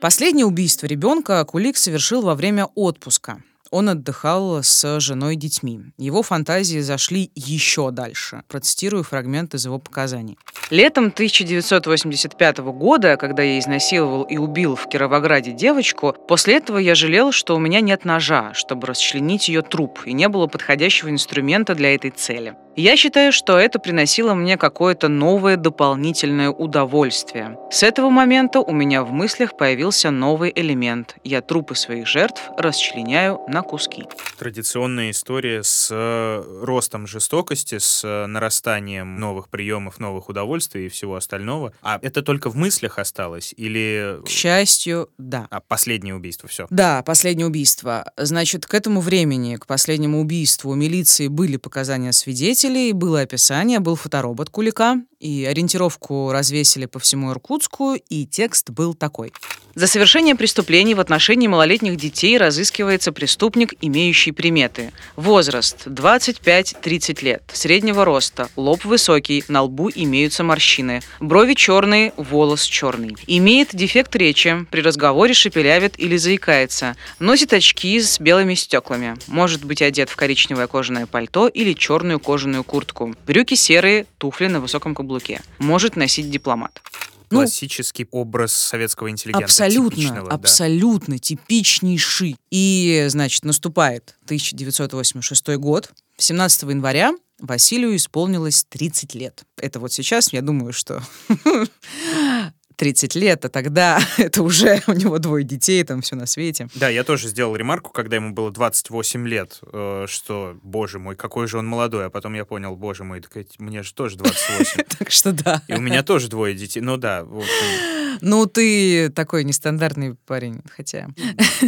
Последнее убийство ребенка Кулик совершил во время отпуска. Он отдыхал с женой и детьми. Его фантазии зашли еще дальше. Процитирую фрагмент из его показаний. Летом 1985 года, когда я изнасиловал и убил в Кировограде девочку, после этого я жалел, что у меня нет ножа, чтобы расчленить ее труп, и не было подходящего инструмента для этой цели. Я считаю, что это приносило мне какое-то новое дополнительное удовольствие. С этого момента у меня в мыслях появился новый элемент. Я трупы своих жертв расчленяю на куски. Традиционная история с э, ростом жестокости, с э, нарастанием новых приемов, новых удовольствий и всего остального. А это только в мыслях осталось? Или... К счастью, да. А последнее убийство, все? Да, последнее убийство. Значит, к этому времени, к последнему убийству у милиции были показания свидетелей, свидетелей, было описание, был фоторобот Кулика, и ориентировку развесили по всему Иркутску, и текст был такой. За совершение преступлений в отношении малолетних детей разыскивается преступник, имеющий приметы. Возраст 25-30 лет, среднего роста, лоб высокий, на лбу имеются морщины, брови черные, волос черный. Имеет дефект речи, при разговоре шепелявит или заикается, носит очки с белыми стеклами, может быть одет в коричневое кожаное пальто или черную кожаную куртку, брюки серые, туфли на высоком каблуке, может носить дипломат. Ну, Классический образ советского интеллигента. Абсолютно, типичного, да. абсолютно типичнейший. И, значит, наступает 1986 год. 17 января Василию исполнилось 30 лет. Это вот сейчас, я думаю, что 30 лет, а тогда это уже у него двое детей, там все на свете. Да, я тоже сделал ремарку, когда ему было 28 лет, э, что, боже мой, какой же он молодой, а потом я понял, боже мой, так мне же тоже 28. Так что да. И у меня тоже двое детей. Ну да, в общем. Ну, ты такой нестандартный парень, хотя...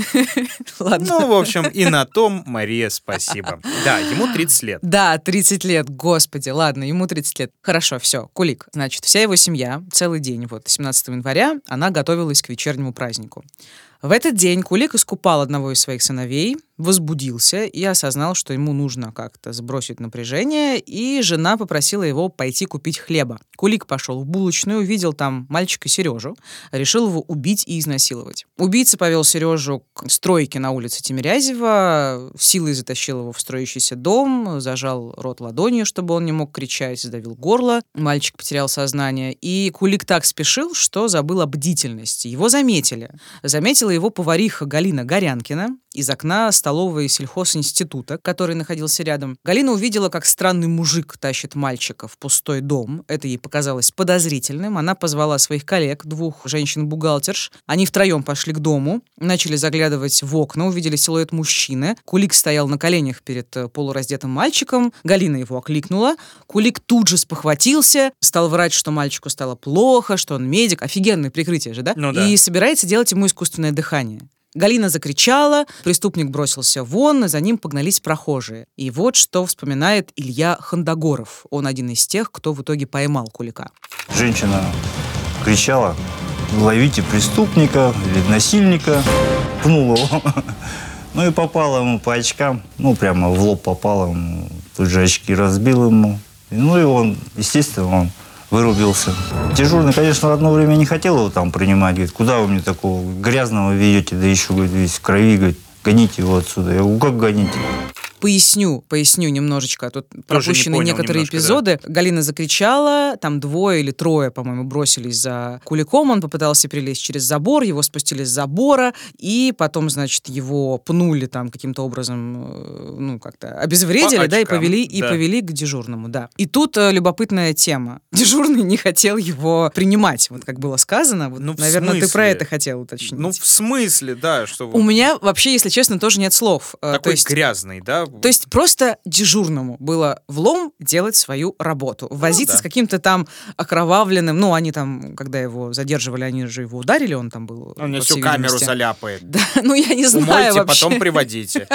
Ладно. Ну, в общем, и на том, Мария, спасибо. Да, ему 30 лет. Да, 30 лет, господи, ладно, ему 30 лет. Хорошо, все, Кулик. Значит, вся его семья целый день, вот, 17 января, она готовилась к вечернему празднику. В этот день Кулик искупал одного из своих сыновей, возбудился и осознал, что ему нужно как-то сбросить напряжение, и жена попросила его пойти купить хлеба. Кулик пошел в булочную, увидел там мальчика Сережу, решил его убить и изнасиловать. Убийца повел Сережу к стройке на улице Тимирязева, силой затащил его в строящийся дом, зажал рот ладонью, чтобы он не мог кричать, сдавил горло. Мальчик потерял сознание, и Кулик так спешил, что забыл о бдительности. Его заметили. Заметила его повариха Галина Горянкина, из окна столовой сельхозинститута, который находился рядом. Галина увидела, как странный мужик тащит мальчика в пустой дом. Это ей показалось подозрительным. Она позвала своих коллег, двух женщин-бухгалтерш. Они втроем пошли к дому, начали заглядывать в окна, увидели силуэт мужчины. Кулик стоял на коленях перед э, полураздетым мальчиком. Галина его окликнула. Кулик тут же спохватился, стал врать, что мальчику стало плохо, что он медик. Офигенное прикрытие же, да? Ну да. И собирается делать ему искусственное дыхание. Галина закричала, преступник бросился вон, и за ним погнались прохожие. И вот что вспоминает Илья Хандагоров. Он один из тех, кто в итоге поймал Кулика. Женщина кричала, ловите преступника или насильника, пнула его. Ну и попала ему по очкам, ну прямо в лоб попала ему, тут же очки разбил ему. Ну и он, естественно, он вырубился. Дежурный, конечно, в одно время не хотел его там принимать. Говорит, куда вы мне такого грязного ведете, да еще, говорит, весь в крови, говорит, гоните его отсюда. Я говорю, как гоните? Поясню, поясню немножечко. Тут пропущены понял некоторые немножко, эпизоды. Галина закричала, там двое или трое, по-моему, бросились за Куликом. Он попытался перелезть через забор, его спустили с забора, и потом, значит, его пнули там каким-то образом, э, ну, как-то обезвредили, По да, и повели, и да. повели к дежурному, да. И тут э, любопытная тема. Дежурный не хотел его принимать, вот как было сказано. Вот, Ну, наверное, ты про это хотел уточнить. Ну, в смысле, да, что У меня вообще, если честно, тоже нет слов. Э, такой то есть грязный, да? то есть просто дежурному было влом делать свою работу. Возиться да. с каким-то там окровавленным... Ну, они там, когда его задерживали, они же его ударили, он там был... Он мне всю всей камеру видимости. заляпает. Да, ну, я не знаю Умойте, вообще, потом приводите.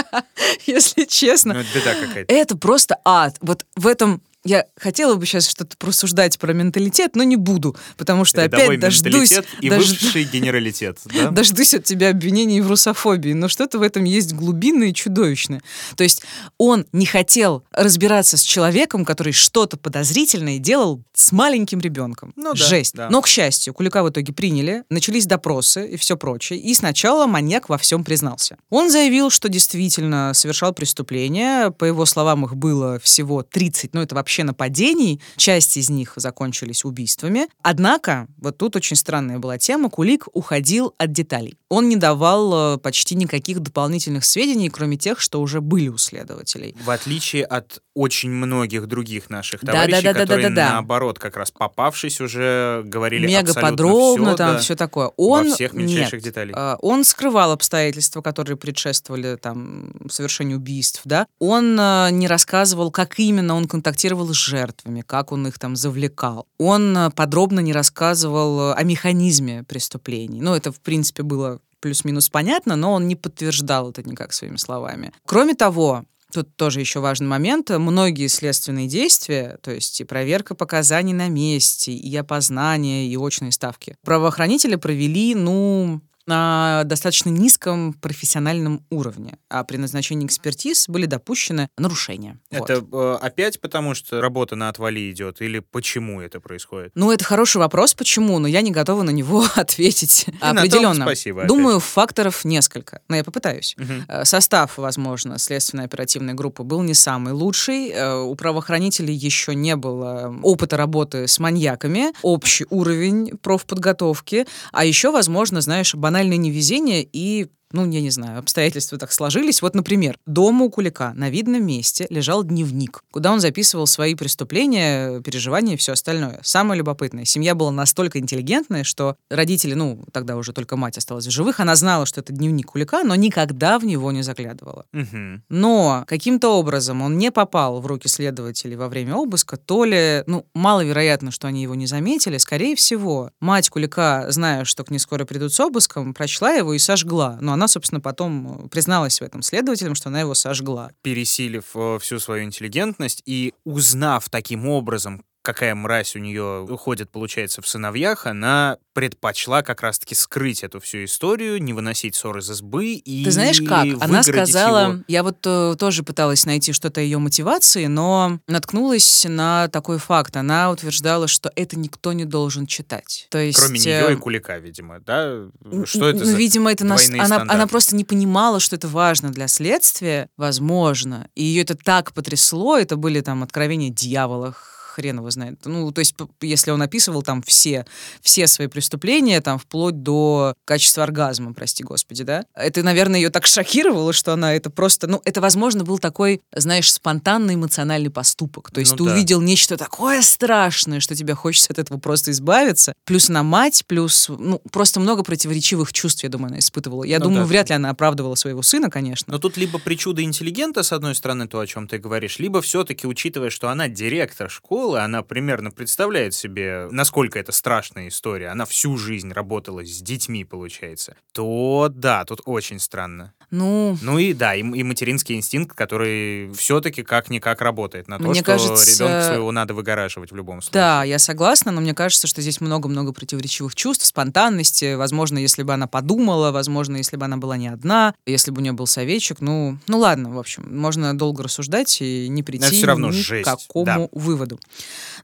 если честно. Ну, это беда какая-то. Это просто ад. Вот в этом... Я хотела бы сейчас что-то просуждать про менталитет, но не буду, потому что Рядовой опять дождусь... и дож- высший генералитет, да? Дождусь от тебя обвинений в русофобии, но что-то в этом есть глубинное и чудовищное. То есть он не хотел разбираться с человеком, который что-то подозрительное делал с маленьким ребенком. Ну да, Жесть. да. Но, к счастью, Кулика в итоге приняли, начались допросы и все прочее, и сначала маньяк во всем признался. Он заявил, что действительно совершал преступление, по его словам, их было всего 30, ну это вообще нападений, часть из них закончились убийствами. Однако, вот тут очень странная была тема, Кулик уходил от деталей. Он не давал э, почти никаких дополнительных сведений, кроме тех, что уже были у следователей. В отличие от очень многих других наших Да, товарищей, да, да, да, которые, да, да. наоборот, как раз попавшись, уже говорили Мега подробно, всё, там да, все такое. Он во всех мельчайших нет. деталей. А, Он скрывал обстоятельства, которые предшествовали там совершению убийств, да. Он а, не рассказывал, как именно он контактировал с жертвами, как он их там завлекал. Он подробно не рассказывал о механизме преступлений. Ну, это, в принципе, было плюс-минус понятно, но он не подтверждал это никак своими словами. Кроме того, Тут тоже еще важный момент. Многие следственные действия, то есть и проверка показаний на месте, и опознание, и очные ставки, правоохранители провели, ну, на достаточно низком профессиональном уровне, а при назначении экспертиз были допущены нарушения. Вот. Это э, опять потому, что работа на отвали идет, или почему это происходит? Ну, это хороший вопрос, почему, но я не готова на него ответить на том определенно. спасибо, опять Думаю, факторов несколько, но я попытаюсь. Э, Состав, возможно, следственной оперативной группы был не самый лучший. Э, У правоохранителей еще не было опыта работы с маньяками, общий уровень профподготовки, а еще, возможно, знаешь, банальное невезение и ну, я не знаю, обстоятельства так сложились. Вот, например, дома у Кулика на видном месте лежал дневник, куда он записывал свои преступления, переживания и все остальное. Самое любопытное, семья была настолько интеллигентная, что родители, ну, тогда уже только мать осталась в живых, она знала, что это дневник Кулика, но никогда в него не заглядывала. Мгм. Но каким-то образом он не попал в руки следователей во время обыска, то ли, ну, маловероятно, что они его не заметили, скорее всего, мать Кулика, зная, что к ней скоро придут с обыском, прочла его и сожгла. Но она, собственно, потом э, призналась в этом следователям, что она его сожгла. пересилив э, всю свою интеллигентность и узнав таким образом, какая мразь у нее уходит, получается, в сыновьях, она предпочла как раз-таки скрыть эту всю историю, не выносить ссоры из избы и Ты знаешь как? Она сказала, его. я вот э, тоже пыталась найти что-то ее мотивации, но наткнулась на такой факт. Она утверждала, что это никто не должен читать. То есть, Кроме э, нее и Кулика, видимо, да? Что это ну, за видимо, это нас... она, стандарты? она просто не понимала, что это важно для следствия, возможно. И ее это так потрясло, это были там откровения дьявола, хрен его знает. Ну, то есть, если он описывал там все, все свои преступления, там, вплоть до качества оргазма, прости господи, да, это, наверное, ее так шокировало, что она это просто, ну, это, возможно, был такой, знаешь, спонтанный эмоциональный поступок. То есть Ну ты да. увидел нечто такое страшное, что тебе хочется от этого просто избавиться. Плюс она мать, плюс, ну, просто много противоречивых чувств, я думаю, она испытывала. Я Ну думаю, да. вряд ли она оправдывала своего сына, конечно. Но тут либо причуда интеллигента, с одной стороны, то, о чем ты говоришь, либо все-таки, учитывая, что она директор школы, она примерно представляет себе, насколько это страшная история, она всю жизнь работала с детьми, получается, то да, тут очень странно. Ну, Ну и да, и, и материнский инстинкт, который все-таки как-никак работает на то, Мне что кажется, ребенка своего надо выгораживать в любом случае. Да, я согласна, но мне кажется, что здесь много-много противоречивых чувств, спонтанности. Возможно, если бы она подумала, возможно, если бы она была не одна, если бы у нее был советчик. Ну, ну ладно, в общем, можно долго рассуждать и не прийти всё равно ни жесть, к какому выводу.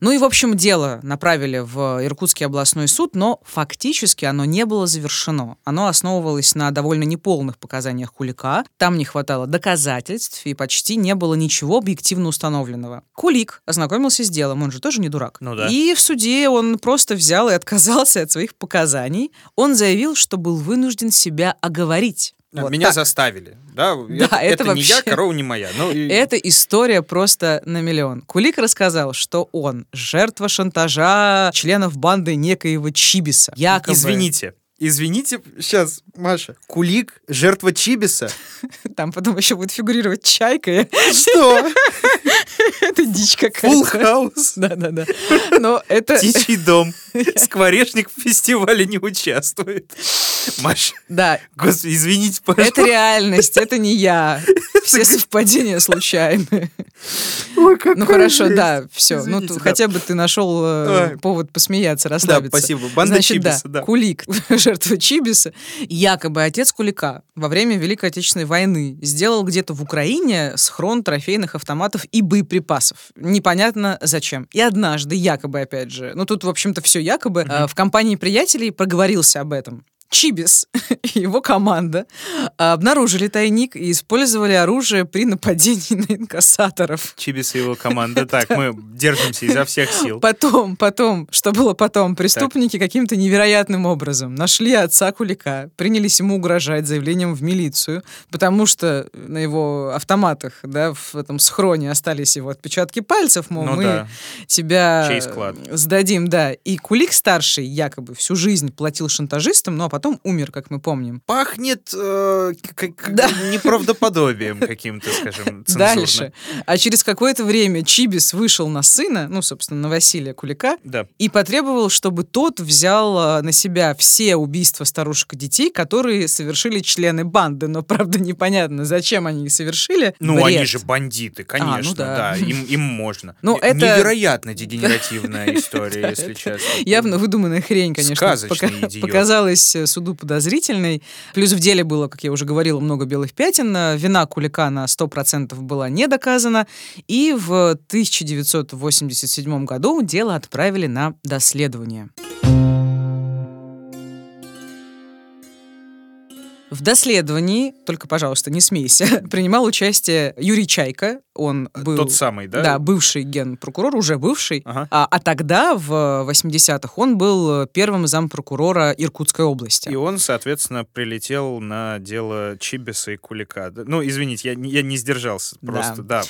Ну и, в общем, дело направили в Иркутский областной суд, но фактически оно не было завершено. Оно основывалось на довольно неполных показаниях Кулика. Там не хватало доказательств и почти не было ничего объективно установленного. Кулик ознакомился с делом, он же тоже не дурак. Ну да. И в суде он просто взял и отказался от своих показаний. Он заявил, что был вынужден себя оговорить. Вот Меня так. заставили. Да, Да, это, это это не я, вообще- корова не моя. Ну, и- Эта история просто на миллион. Кулик рассказал, что он жертва шантажа членов банды некоего Чибиса. Якобы. Извините. Извините, сейчас, Маша. Кулик, жертва Чибиса. Там потом еще будет фигурировать чайка. Что? Это дичь какая-то. хаус. Да-да-да. Но это... Птичий дом. Скворечник в фестивале не участвует. Маша, Да, господи, извините, пожалуйста. это реальность, это не я. Все совпадения случайны. Ой, Ну хорошо, жесть. да, все. Ну Извините, тут да. хотя бы ты нашел э, повод посмеяться, Да, расслабиться. спасибо. Банда Значит, Чибиса, да, да. Кулик, жертва Чибиса, якобы отец Кулика во время Великой Отечественной войны сделал где-то в Украине схрон трофейных автоматов и боеприпасов. Непонятно зачем. И однажды, якобы, опять же, ну тут, в общем-то, все якобы, э, в компании приятелей проговорился об этом. Чибис и его команда обнаружили тайник и использовали оружие при нападении на инкассаторов. Чибис и его команда. Так, мы держимся изо всех сил. Потом, потом, что было потом? Преступники каким-то невероятным образом нашли отца Кулика, принялись ему угрожать заявлением в милицию, потому что на его автоматах, да, в этом схроне остались его отпечатки пальцев, мол, Ну мы да. тебя сдадим, да. И Кулик старший якобы всю жизнь платил шантажистам, ну а потом умер, как мы помним. Пахнет э, к- к- Да. неправдоподобием каким-то, скажем, цензурным. Дальше. А через какое-то время Чибис вышел на сына, ну, собственно, на Василия Кулика, Да. и потребовал, чтобы тот взял а, на себя все убийства старушек и детей, которые совершили члены банды. Но, правда, непонятно, зачем они их совершили. Ну, Бред. они же бандиты, конечно, А, ну да. да. им, им можно. Ну, это- Невероятно дегенеративная история, если честно. Явно выдуманная хрень, конечно, Сказочный пока- идиот. показалась э, суду подозрительной. Плюс в деле было, как я уже говорила, много белых пятен. Вина Кулика на 100% была не доказана. И в 1987 году дело отправили на доследование. В доследовании, только, пожалуйста, не смейся, принимал участие Юрий Чайка. Он был... Тот самый, да? Да, бывший генпрокурор, уже бывший. Ага. А, а тогда, в 80-х, он был первым зампрокурора Иркутской области. И он, соответственно, прилетел на дело Чибиса и Кулика. Да, Ну, извините, я, не- я не сдержался. Да. Просто, да.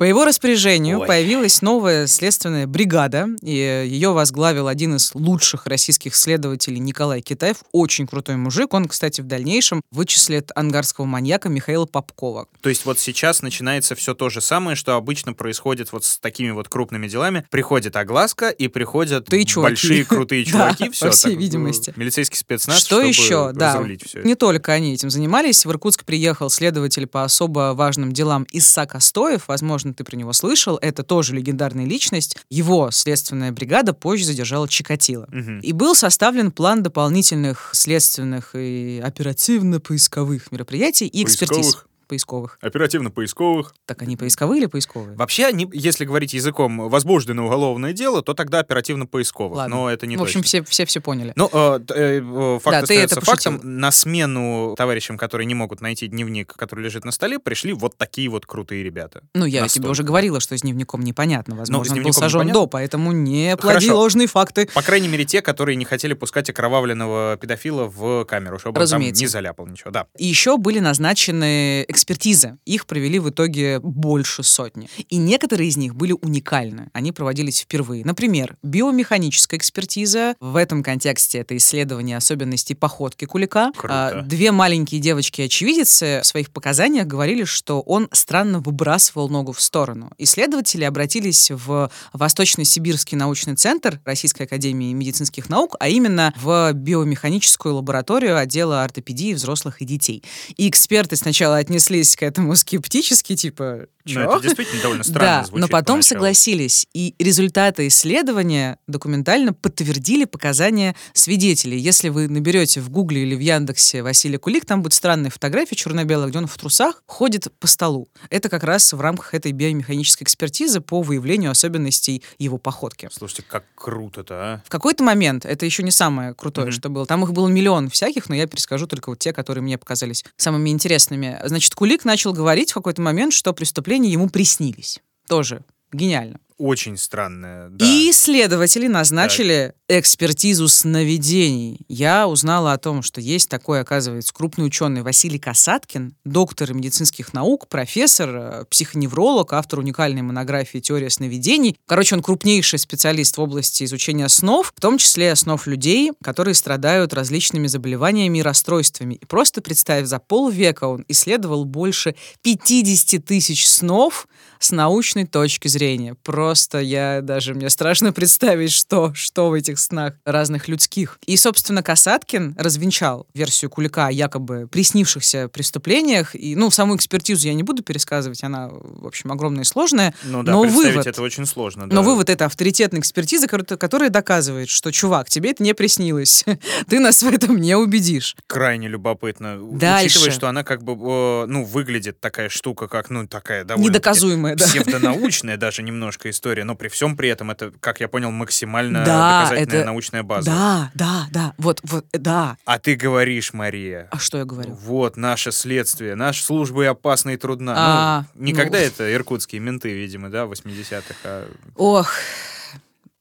По его распоряжению Ой. появилась новая следственная бригада, и ее возглавил один из лучших российских следователей Николай Китаев, очень крутой мужик. Он, кстати, в дальнейшем вычислит ангарского маньяка Михаила Попкова. То есть вот сейчас начинается все то же самое, что обычно происходит вот с такими вот крупными делами. Приходит огласка, и приходят Да чуваки. большие крутые Да, чуваки. по все, всей видимости. Милицейский спецназ, Что еще? Да, не только они этим занимались. В Иркутск приехал следователь по особо важным делам Исаак Остоев. Возможно, ты про него слышал. Это тоже легендарная личность. Его следственная бригада позже задержала Чикатило. Мгм. И был составлен план дополнительных следственных и оперативно-поисковых мероприятий и экспертиз. Поисковых. Поисковых. Оперативно-поисковых. Так они поисковые или поисковые? Вообще, они, если говорить языком возбуждено уголовное дело, то тогда оперативно-поисковых. Ладно. Но это не В общем, точно. все, все все поняли. Ну, э, э, э, факт Да, ты это остается пошутил. фактом. На смену товарищам, которые не могут найти дневник, который лежит на столе, пришли вот такие вот крутые ребята. Ну, я тебе уже говорила, что с дневником непонятно. Возможно, с он был сожжен непонятно. до, поэтому не плоди Хорошо. ложные факты. По крайней мере, те, которые не хотели пускать окровавленного педофила в камеру, чтобы он Разумеется. там не заляпал ничего. Да. И еще были назначены экспертизы. Их провели в итоге больше сотни. И некоторые из них были уникальны. Они проводились впервые. Например, биомеханическая экспертиза. В этом контексте это исследование особенностей походки кулика. Круто. А, Две маленькие девочки-очевидицы в своих показаниях говорили, что он странно выбрасывал ногу в сторону. Исследователи обратились в Восточно-Сибирский научный центр Российской академии медицинских наук, а именно в биомеханическую лабораторию отдела ортопедии взрослых и детей. И эксперты сначала отнеслись к этому скептически, типа, Ну, «Чё?» это действительно довольно странно Да, но потом поначалу. согласились. И результаты исследования документально подтвердили показания свидетелей. Если вы наберете в Гугле или в Яндексе Василий Кулик, там будет странная фотография черно-белая, где он в трусах ходит по столу. Это как раз в рамках этой биомеханической экспертизы по выявлению особенностей его походки. Слушайте, как круто-то, а? В какой-то момент, это еще не самое крутое, Мгм. что было, там их было миллион всяких, но я перескажу только вот те, которые мне показались самыми интересными. Значит, Кулик начал говорить в какой-то момент, что преступления ему приснились. Тоже гениально. Очень странное, да. И исследователи назначили экспертизу сновидений. Я узнала о том, что есть такой, оказывается, крупный ученый Василий Касаткин, доктор медицинских наук, профессор, э, психоневролог, автор уникальной монографии «Теория сновидений». Короче, он крупнейший специалист в области изучения снов, в том числе снов людей, которые страдают различными заболеваниями и расстройствами. И просто представь, за полвека он исследовал больше 50 тысяч снов с научной точки зрения. Просто я даже, мне страшно представить, что, что в этих снах разных людских. И, собственно, Касаткин развенчал версию Кулика о якобы приснившихся преступлениях. И, ну, саму экспертизу я не буду пересказывать, она, в общем, огромная и сложная. Ну да, но вывод, это очень сложно. да. но вывод это авторитетная экспертиза, которая, доказывает, что, чувак, тебе это не приснилось. Ты нас в этом не убедишь. Крайне любопытно. Дальше. Учитывая, что она как бы, ну, выглядит такая штука, как, ну, такая довольно... Недоказуемая, да. Псевдонаучная даже немножко история, но при всем при этом это, как я понял, максимально Да, доказательная это- научная база. Да, да, да, вот, вот, да. А ты говоришь, Мария, А что я говорю? вот наше следствие, наша служба и опасна и трудна. А, ну, никогда ну. это иркутские менты, видимо, да, в 80-х, а Ох,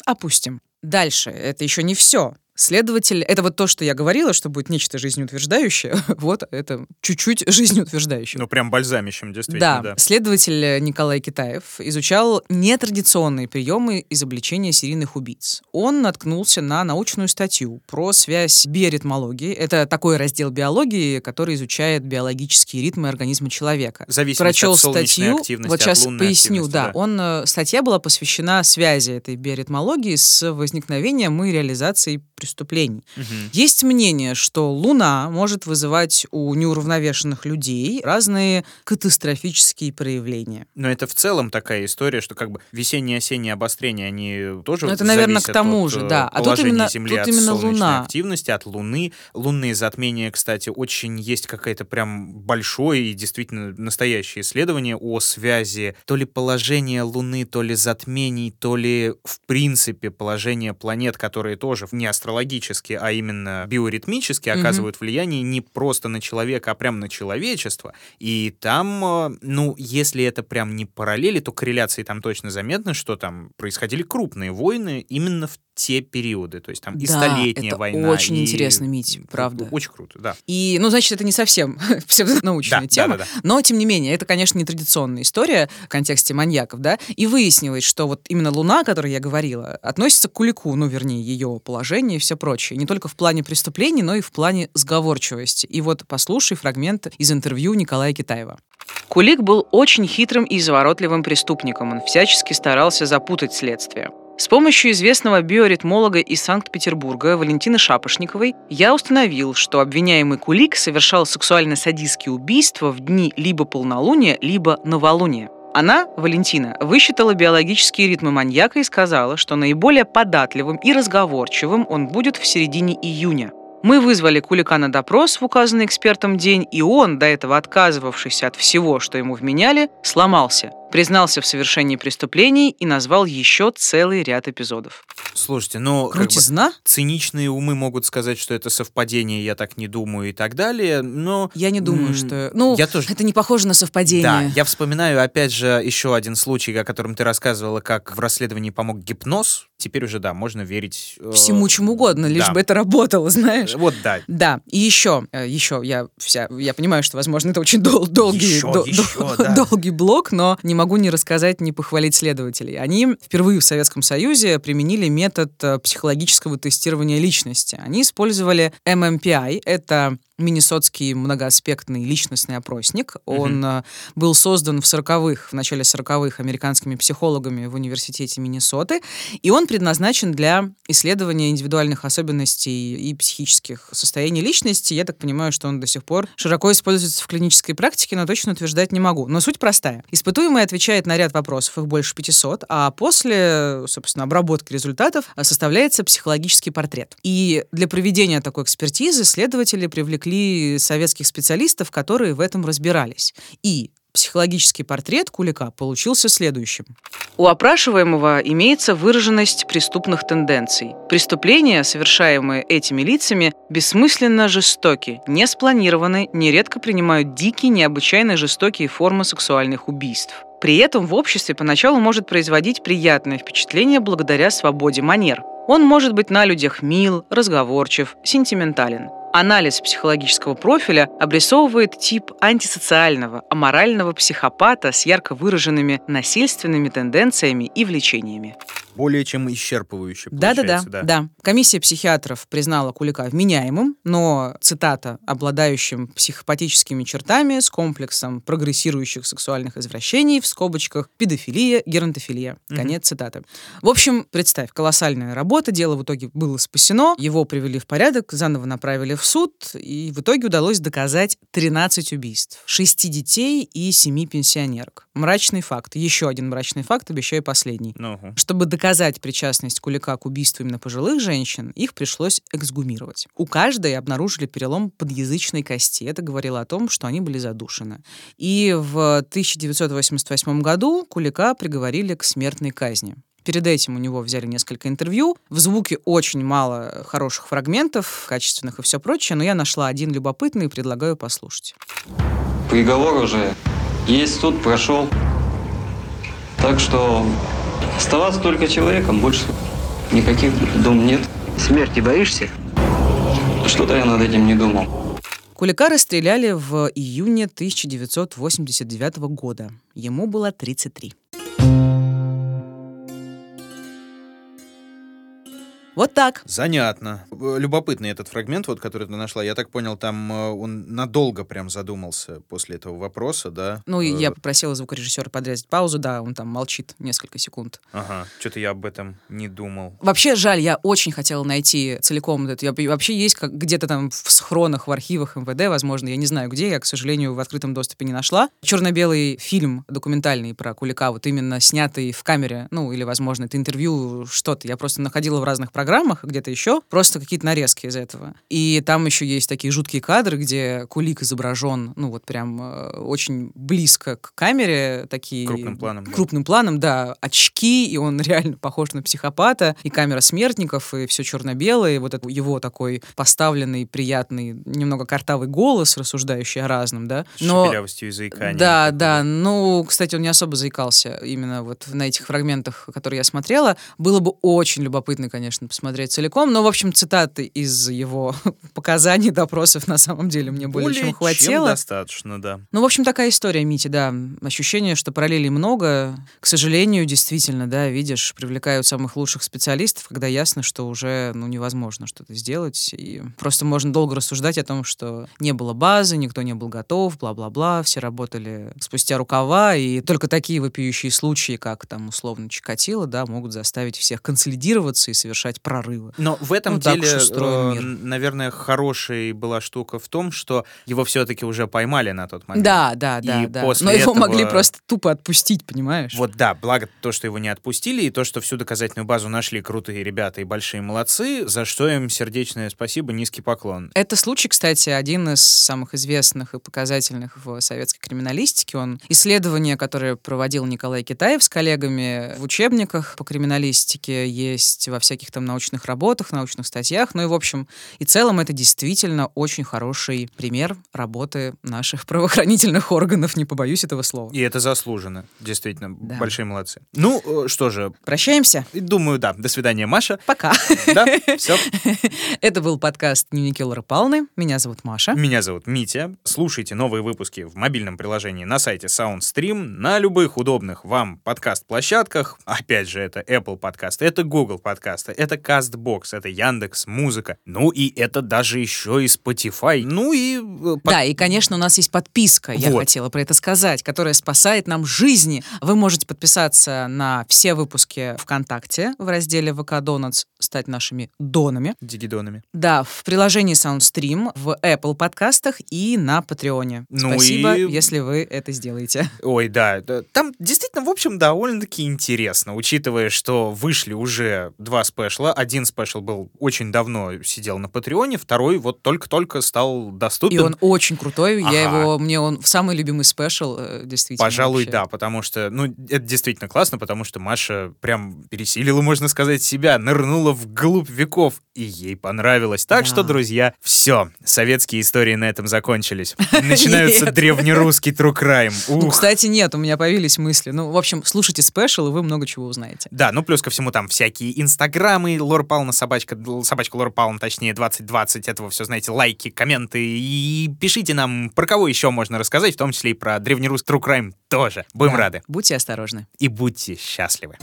опустим. Дальше, это еще не все. Следователь, это вот то, что я говорила, что будет нечто жизнеутверждающее. Вот это чуть-чуть жизнеутверждающее. ну, прям бальзамищем, действительно, да. Следователь э, Николай Китаев изучал нетрадиционные приемы изобличения серийных убийц. Он наткнулся на научную статью про связь биоритмологии. Это такой раздел биологии, который изучает биологические ритмы организма человека. Зависимость Прочел от солнечной статью, активности, вот от сейчас поясню, да. да. Он, э, статья была посвящена связи этой биоритмологии с возникновением и реализацией преступлений. Мгм. Есть мнение, что Луна может вызывать у неуравновешенных людей разные катастрофические проявления. Но это в целом такая история, что как бы осеннее обострение, они тоже Ну, это, наверное, к тому от, же, э, да. А тут именно- Земли, тут от именно солнечной Луна. активности, от Луны. Лунные затмения, кстати, очень есть какая-то прям большое и действительно настоящее исследование о связи то ли положения Луны, то ли затмений, то ли в принципе положения планет, которые тоже не астрологически, а именно биоритмически оказывают влияние не просто на человека, а прям на человечество. И там, э, ну, если это прям не параллели, то корреляции там точно заметно, что там происходили крупные войны именно в те периоды. То есть там и Да, столетняя это война. очень и- интересно, Мить, правда. Очень круто, да. И, ну, значит, это не совсем псевдонаучная Да, тема, да, да, но, тем не менее, это, конечно, нетрадиционная история в контексте маньяков, да, и выяснилось, что вот именно Луна, о которой я говорила, относится к Кулику, ну, вернее, ее положение и все прочее, не только в плане преступлений, но и в плане сговорчивости. И вот послушай фрагмент из интервью Николая Китаева. Кулик был очень хитрым и изворотливым преступником. Он всячески старался запутать следствие. С помощью известного биоритмолога из Санкт-Петербурга Валентины Шапошниковой я установил, что обвиняемый Кулик совершал сексуально-садистские убийства в дни либо полнолуния, либо новолуния. Она, Валентина, высчитала биологические ритмы маньяка и сказала, что наиболее податливым и разговорчивым он будет в середине июня. Мы вызвали Кулика на допрос в указанный экспертом день, и он, до этого отказывавшийся от всего, что ему вменяли, сломался признался в совершении преступлений и назвал еще целый ряд эпизодов. Слушайте, ну... как бы Крутизна? циничные умы могут сказать, что это совпадение, я так не думаю и так далее, но... Я не думаю, что... Ну, я тоже... это не похоже на совпадение. Да, я вспоминаю, опять же, еще один случай, о котором ты рассказывала, как в расследовании помог гипноз. Теперь уже, да, можно верить... э, Всему чему угодно, лишь да. бы это работало, знаешь. Вот, да. Да, и еще, э, еще, я вся, я понимаю, что, возможно, это очень дол- долгий, Еще, до- еще, до- да. долгий блок, но не могу не рассказать, не похвалить следователей. Они впервые в Советском Союзе применили метод э, психологического тестирования личности. Они использовали MMPI, это Миннесотский многоаспектный личностный опросник. Он э, был создан в 40-х, в начале 40-х американскими психологами в университете Миннесоты, и он предназначен для исследования индивидуальных особенностей и психических состояний личности. Я так понимаю, что он до сих пор широко используется в клинической практике, но точно утверждать не могу. Но суть простая. Испытуемый отвечает на ряд вопросов, их больше 500, а после, собственно, обработки результатов э, составляется психологический портрет. И для проведения такой экспертизы следователи привлекли советских специалистов, которые в этом разбирались. И психологический портрет Кулика получился следующим. У опрашиваемого имеется выраженность преступных тенденций. Преступления, совершаемые этими лицами, бессмысленно жестоки, не спланированы, нередко принимают дикие, необычайно жестокие формы сексуальных убийств. При этом в обществе поначалу может производить приятное впечатление благодаря свободе манер. Он может быть на людях мил, разговорчив, сентиментален. Анализ психологического профиля обрисовывает тип антисоциального, аморального психопата с ярко выраженными насильственными тенденциями и влечениями. Более чем исчерпывающе Да-да-да, получается, да. Комиссия психиатров признала Кулика вменяемым, но, цитата, обладающим психопатическими чертами с комплексом прогрессирующих сексуальных извращений, в скобочках, педофилия, геронтофилия. Конец цитаты. В общем, представь, колоссальная работа, дело в итоге было спасено, его привели в порядок, заново направили в суд, и в итоге удалось доказать 13 убийств, 6 детей и 7 пенсионерок. Мрачный факт. Еще один мрачный факт, обещаю последний. Ну, ага. Чтобы доказать причастность Кулика к убийству именно пожилых женщин, их пришлось эксгумировать. У каждой обнаружили перелом подъязычной кости. Это говорило о том, что они были задушены. И в 1988 году Кулика приговорили к смертной казни. Перед этим у него взяли несколько интервью. В звуке очень мало хороших фрагментов, качественных и все прочее, но я нашла один любопытный и предлагаю послушать. Приговор уже есть, суд прошел. Так что оставаться только человеком, больше никаких дум нет. Смерти боишься? Что-то я над этим не думал. Кулика расстреляли в июне 1989 года. Ему было 33. Вот так. Занятно. Э, Любопытный этот фрагмент, вот, который ты нашла. Я так понял, там э, он надолго прям задумался после этого вопроса, да? Ну, и Э, я попросила звукорежиссера подрезать паузу, да, он там молчит несколько секунд. Ага, что-то я об этом не думал. Вообще жаль, я очень хотела найти целиком вот это. Я- Вообще есть как где-то там в схронах, в архивах МВД, возможно, я не знаю где, я, к сожалению, в открытом доступе не нашла. Черно-белый фильм документальный про Кулика, вот именно снятый в камере, ну, или, возможно, это интервью, что-то. Я просто находила в разных программах, где-то еще, просто какие-то нарезки из этого. И там еще есть такие жуткие кадры, где Кулик изображен, ну, вот прям э, очень близко к камере, такие... Крупным планом, да. Крупным планом, да, очки, и он реально похож на психопата, и камера смертников, и все черно-белое, и вот это его такой поставленный, приятный, немного картавый голос, рассуждающий о разном, да. С шепелявостью и заиканием. Да, да. Ну, кстати, он не особо заикался именно вот на этих фрагментах, которые я смотрела. Было бы очень любопытно, конечно, посмотреть целиком. Но, в общем, цитаты из его показаний, допросов на самом деле мне более, Более чем хватило. достаточно, да. Ну, в общем, такая история, Мити, да. Ощущение, что параллелей много. К сожалению, действительно, да, видишь, привлекают самых лучших специалистов, когда ясно, что уже, ну, невозможно что-то сделать. И просто можно долго рассуждать о том, что не было базы, никто не был готов, бла-бла-бла, все работали спустя рукава, и только такие вопиющие случаи, как там, условно, Чикатило, да, могут заставить всех консолидироваться и совершать делать прорывы. Но в этом Ну, деле, э, мир. наверное, хорошей была штука в том, что его все-таки уже поймали на тот момент. Да, да, да, И да. после Но его этого- могли просто тупо отпустить, понимаешь? Вот да, благо то, что его не отпустили, и то, что всю доказательную базу нашли крутые ребята и большие молодцы, за что им сердечное спасибо, низкий поклон. Это случай, кстати, один из самых известных и показательных в советской криминалистике. Он исследование, которое проводил Николай Китаев с коллегами в учебниках по криминалистике, есть во всяких там научных работах, научных статьях. Ну и, в общем, и целом это действительно очень хороший пример работы наших правоохранительных органов, не побоюсь этого слова. И это заслуженно, действительно, Да. большие молодцы. Ну, э, что же, Прощаемся. думаю, да, до свидания, Маша. Пока. Да, все. Это был подкаст «Дневники Лоры Палны». Меня зовут Маша. Меня зовут Митя. Слушайте новые выпуски в мобильном приложении на сайте SoundStream, на любых удобных вам подкаст-площадках. Опять же, это Apple подкасты, это Google подкасты, это CastBox, это Яндекс Музыка. Ну и это даже еще и Spotify. Ну и... э, под- Да, и, конечно, у нас есть подписка, я Вот. хотела про это сказать, которая спасает нам жизни. Вы можете подписаться на все выпуски ВКонтакте в разделе ВК Donuts, стать нашими донами. Дигидонами. Да, в приложении SoundStream, в Apple подкастах и на Патреоне. Ну Спасибо, и- если вы это сделаете. Ой, да, да, там действительно, в общем, довольно-таки интересно, учитывая, что вышли уже два спешла. Один спешл был очень давно сидел на Патреоне, второй вот только-только стал доступен. И он очень крутой. Я Ага. его, мне он самый любимый спешл, э, действительно. Пожалуй, вообще. да, потому что, ну, это действительно классно, потому что Маша прям пересилила, можно сказать, себя, нырнула в глубь веков, и ей понравилось. Так Да. что, друзья, все, советские истории на этом закончились. Начинается древнерусский true crime. Ну, кстати, нет, у меня появились мысли. Ну, в общем, слушайте спешл, и вы много чего узнаете. Да, ну плюс ко всему там всякие инстаграмы, Лора Павловна, собачка, собачка Лора Павловна, точнее, 2020, этого все, знаете, лайки, комменты, и пишите нам, про кого еще можно рассказать, в том числе и про древнерусский true crime тоже. Будем Да. рады. Будьте осторожны. И будьте счастливы.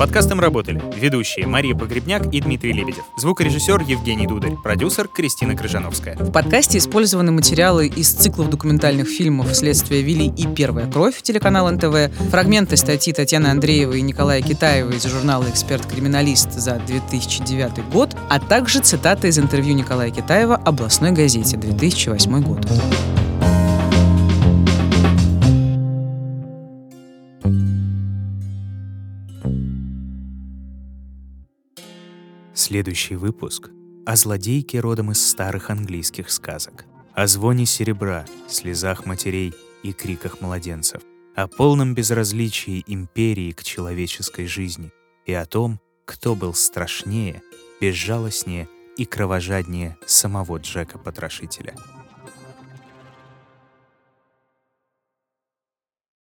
Подкастом работали ведущие Мария Погребняк и Дмитрий Лебедев, звукорежиссер Евгений Дударь, продюсер Кристина Крыжановская. В подкасте использованы материалы из циклов документальных фильмов «Следствие вели» и «Первая кровь» телеканал НТВ, фрагменты статьи Татьяны Андреевой и Николая Китаева из журнала «Эксперт-криминалист» за 2009 год, а также цитаты из интервью Николая Китаева областной газете 2008 год. Следующий выпуск о злодейке родом из старых английских сказок, о звоне серебра, слезах матерей и криках младенцев, о полном безразличии империи к человеческой жизни и о том, кто был страшнее, безжалостнее и кровожаднее самого Джека Потрошителя.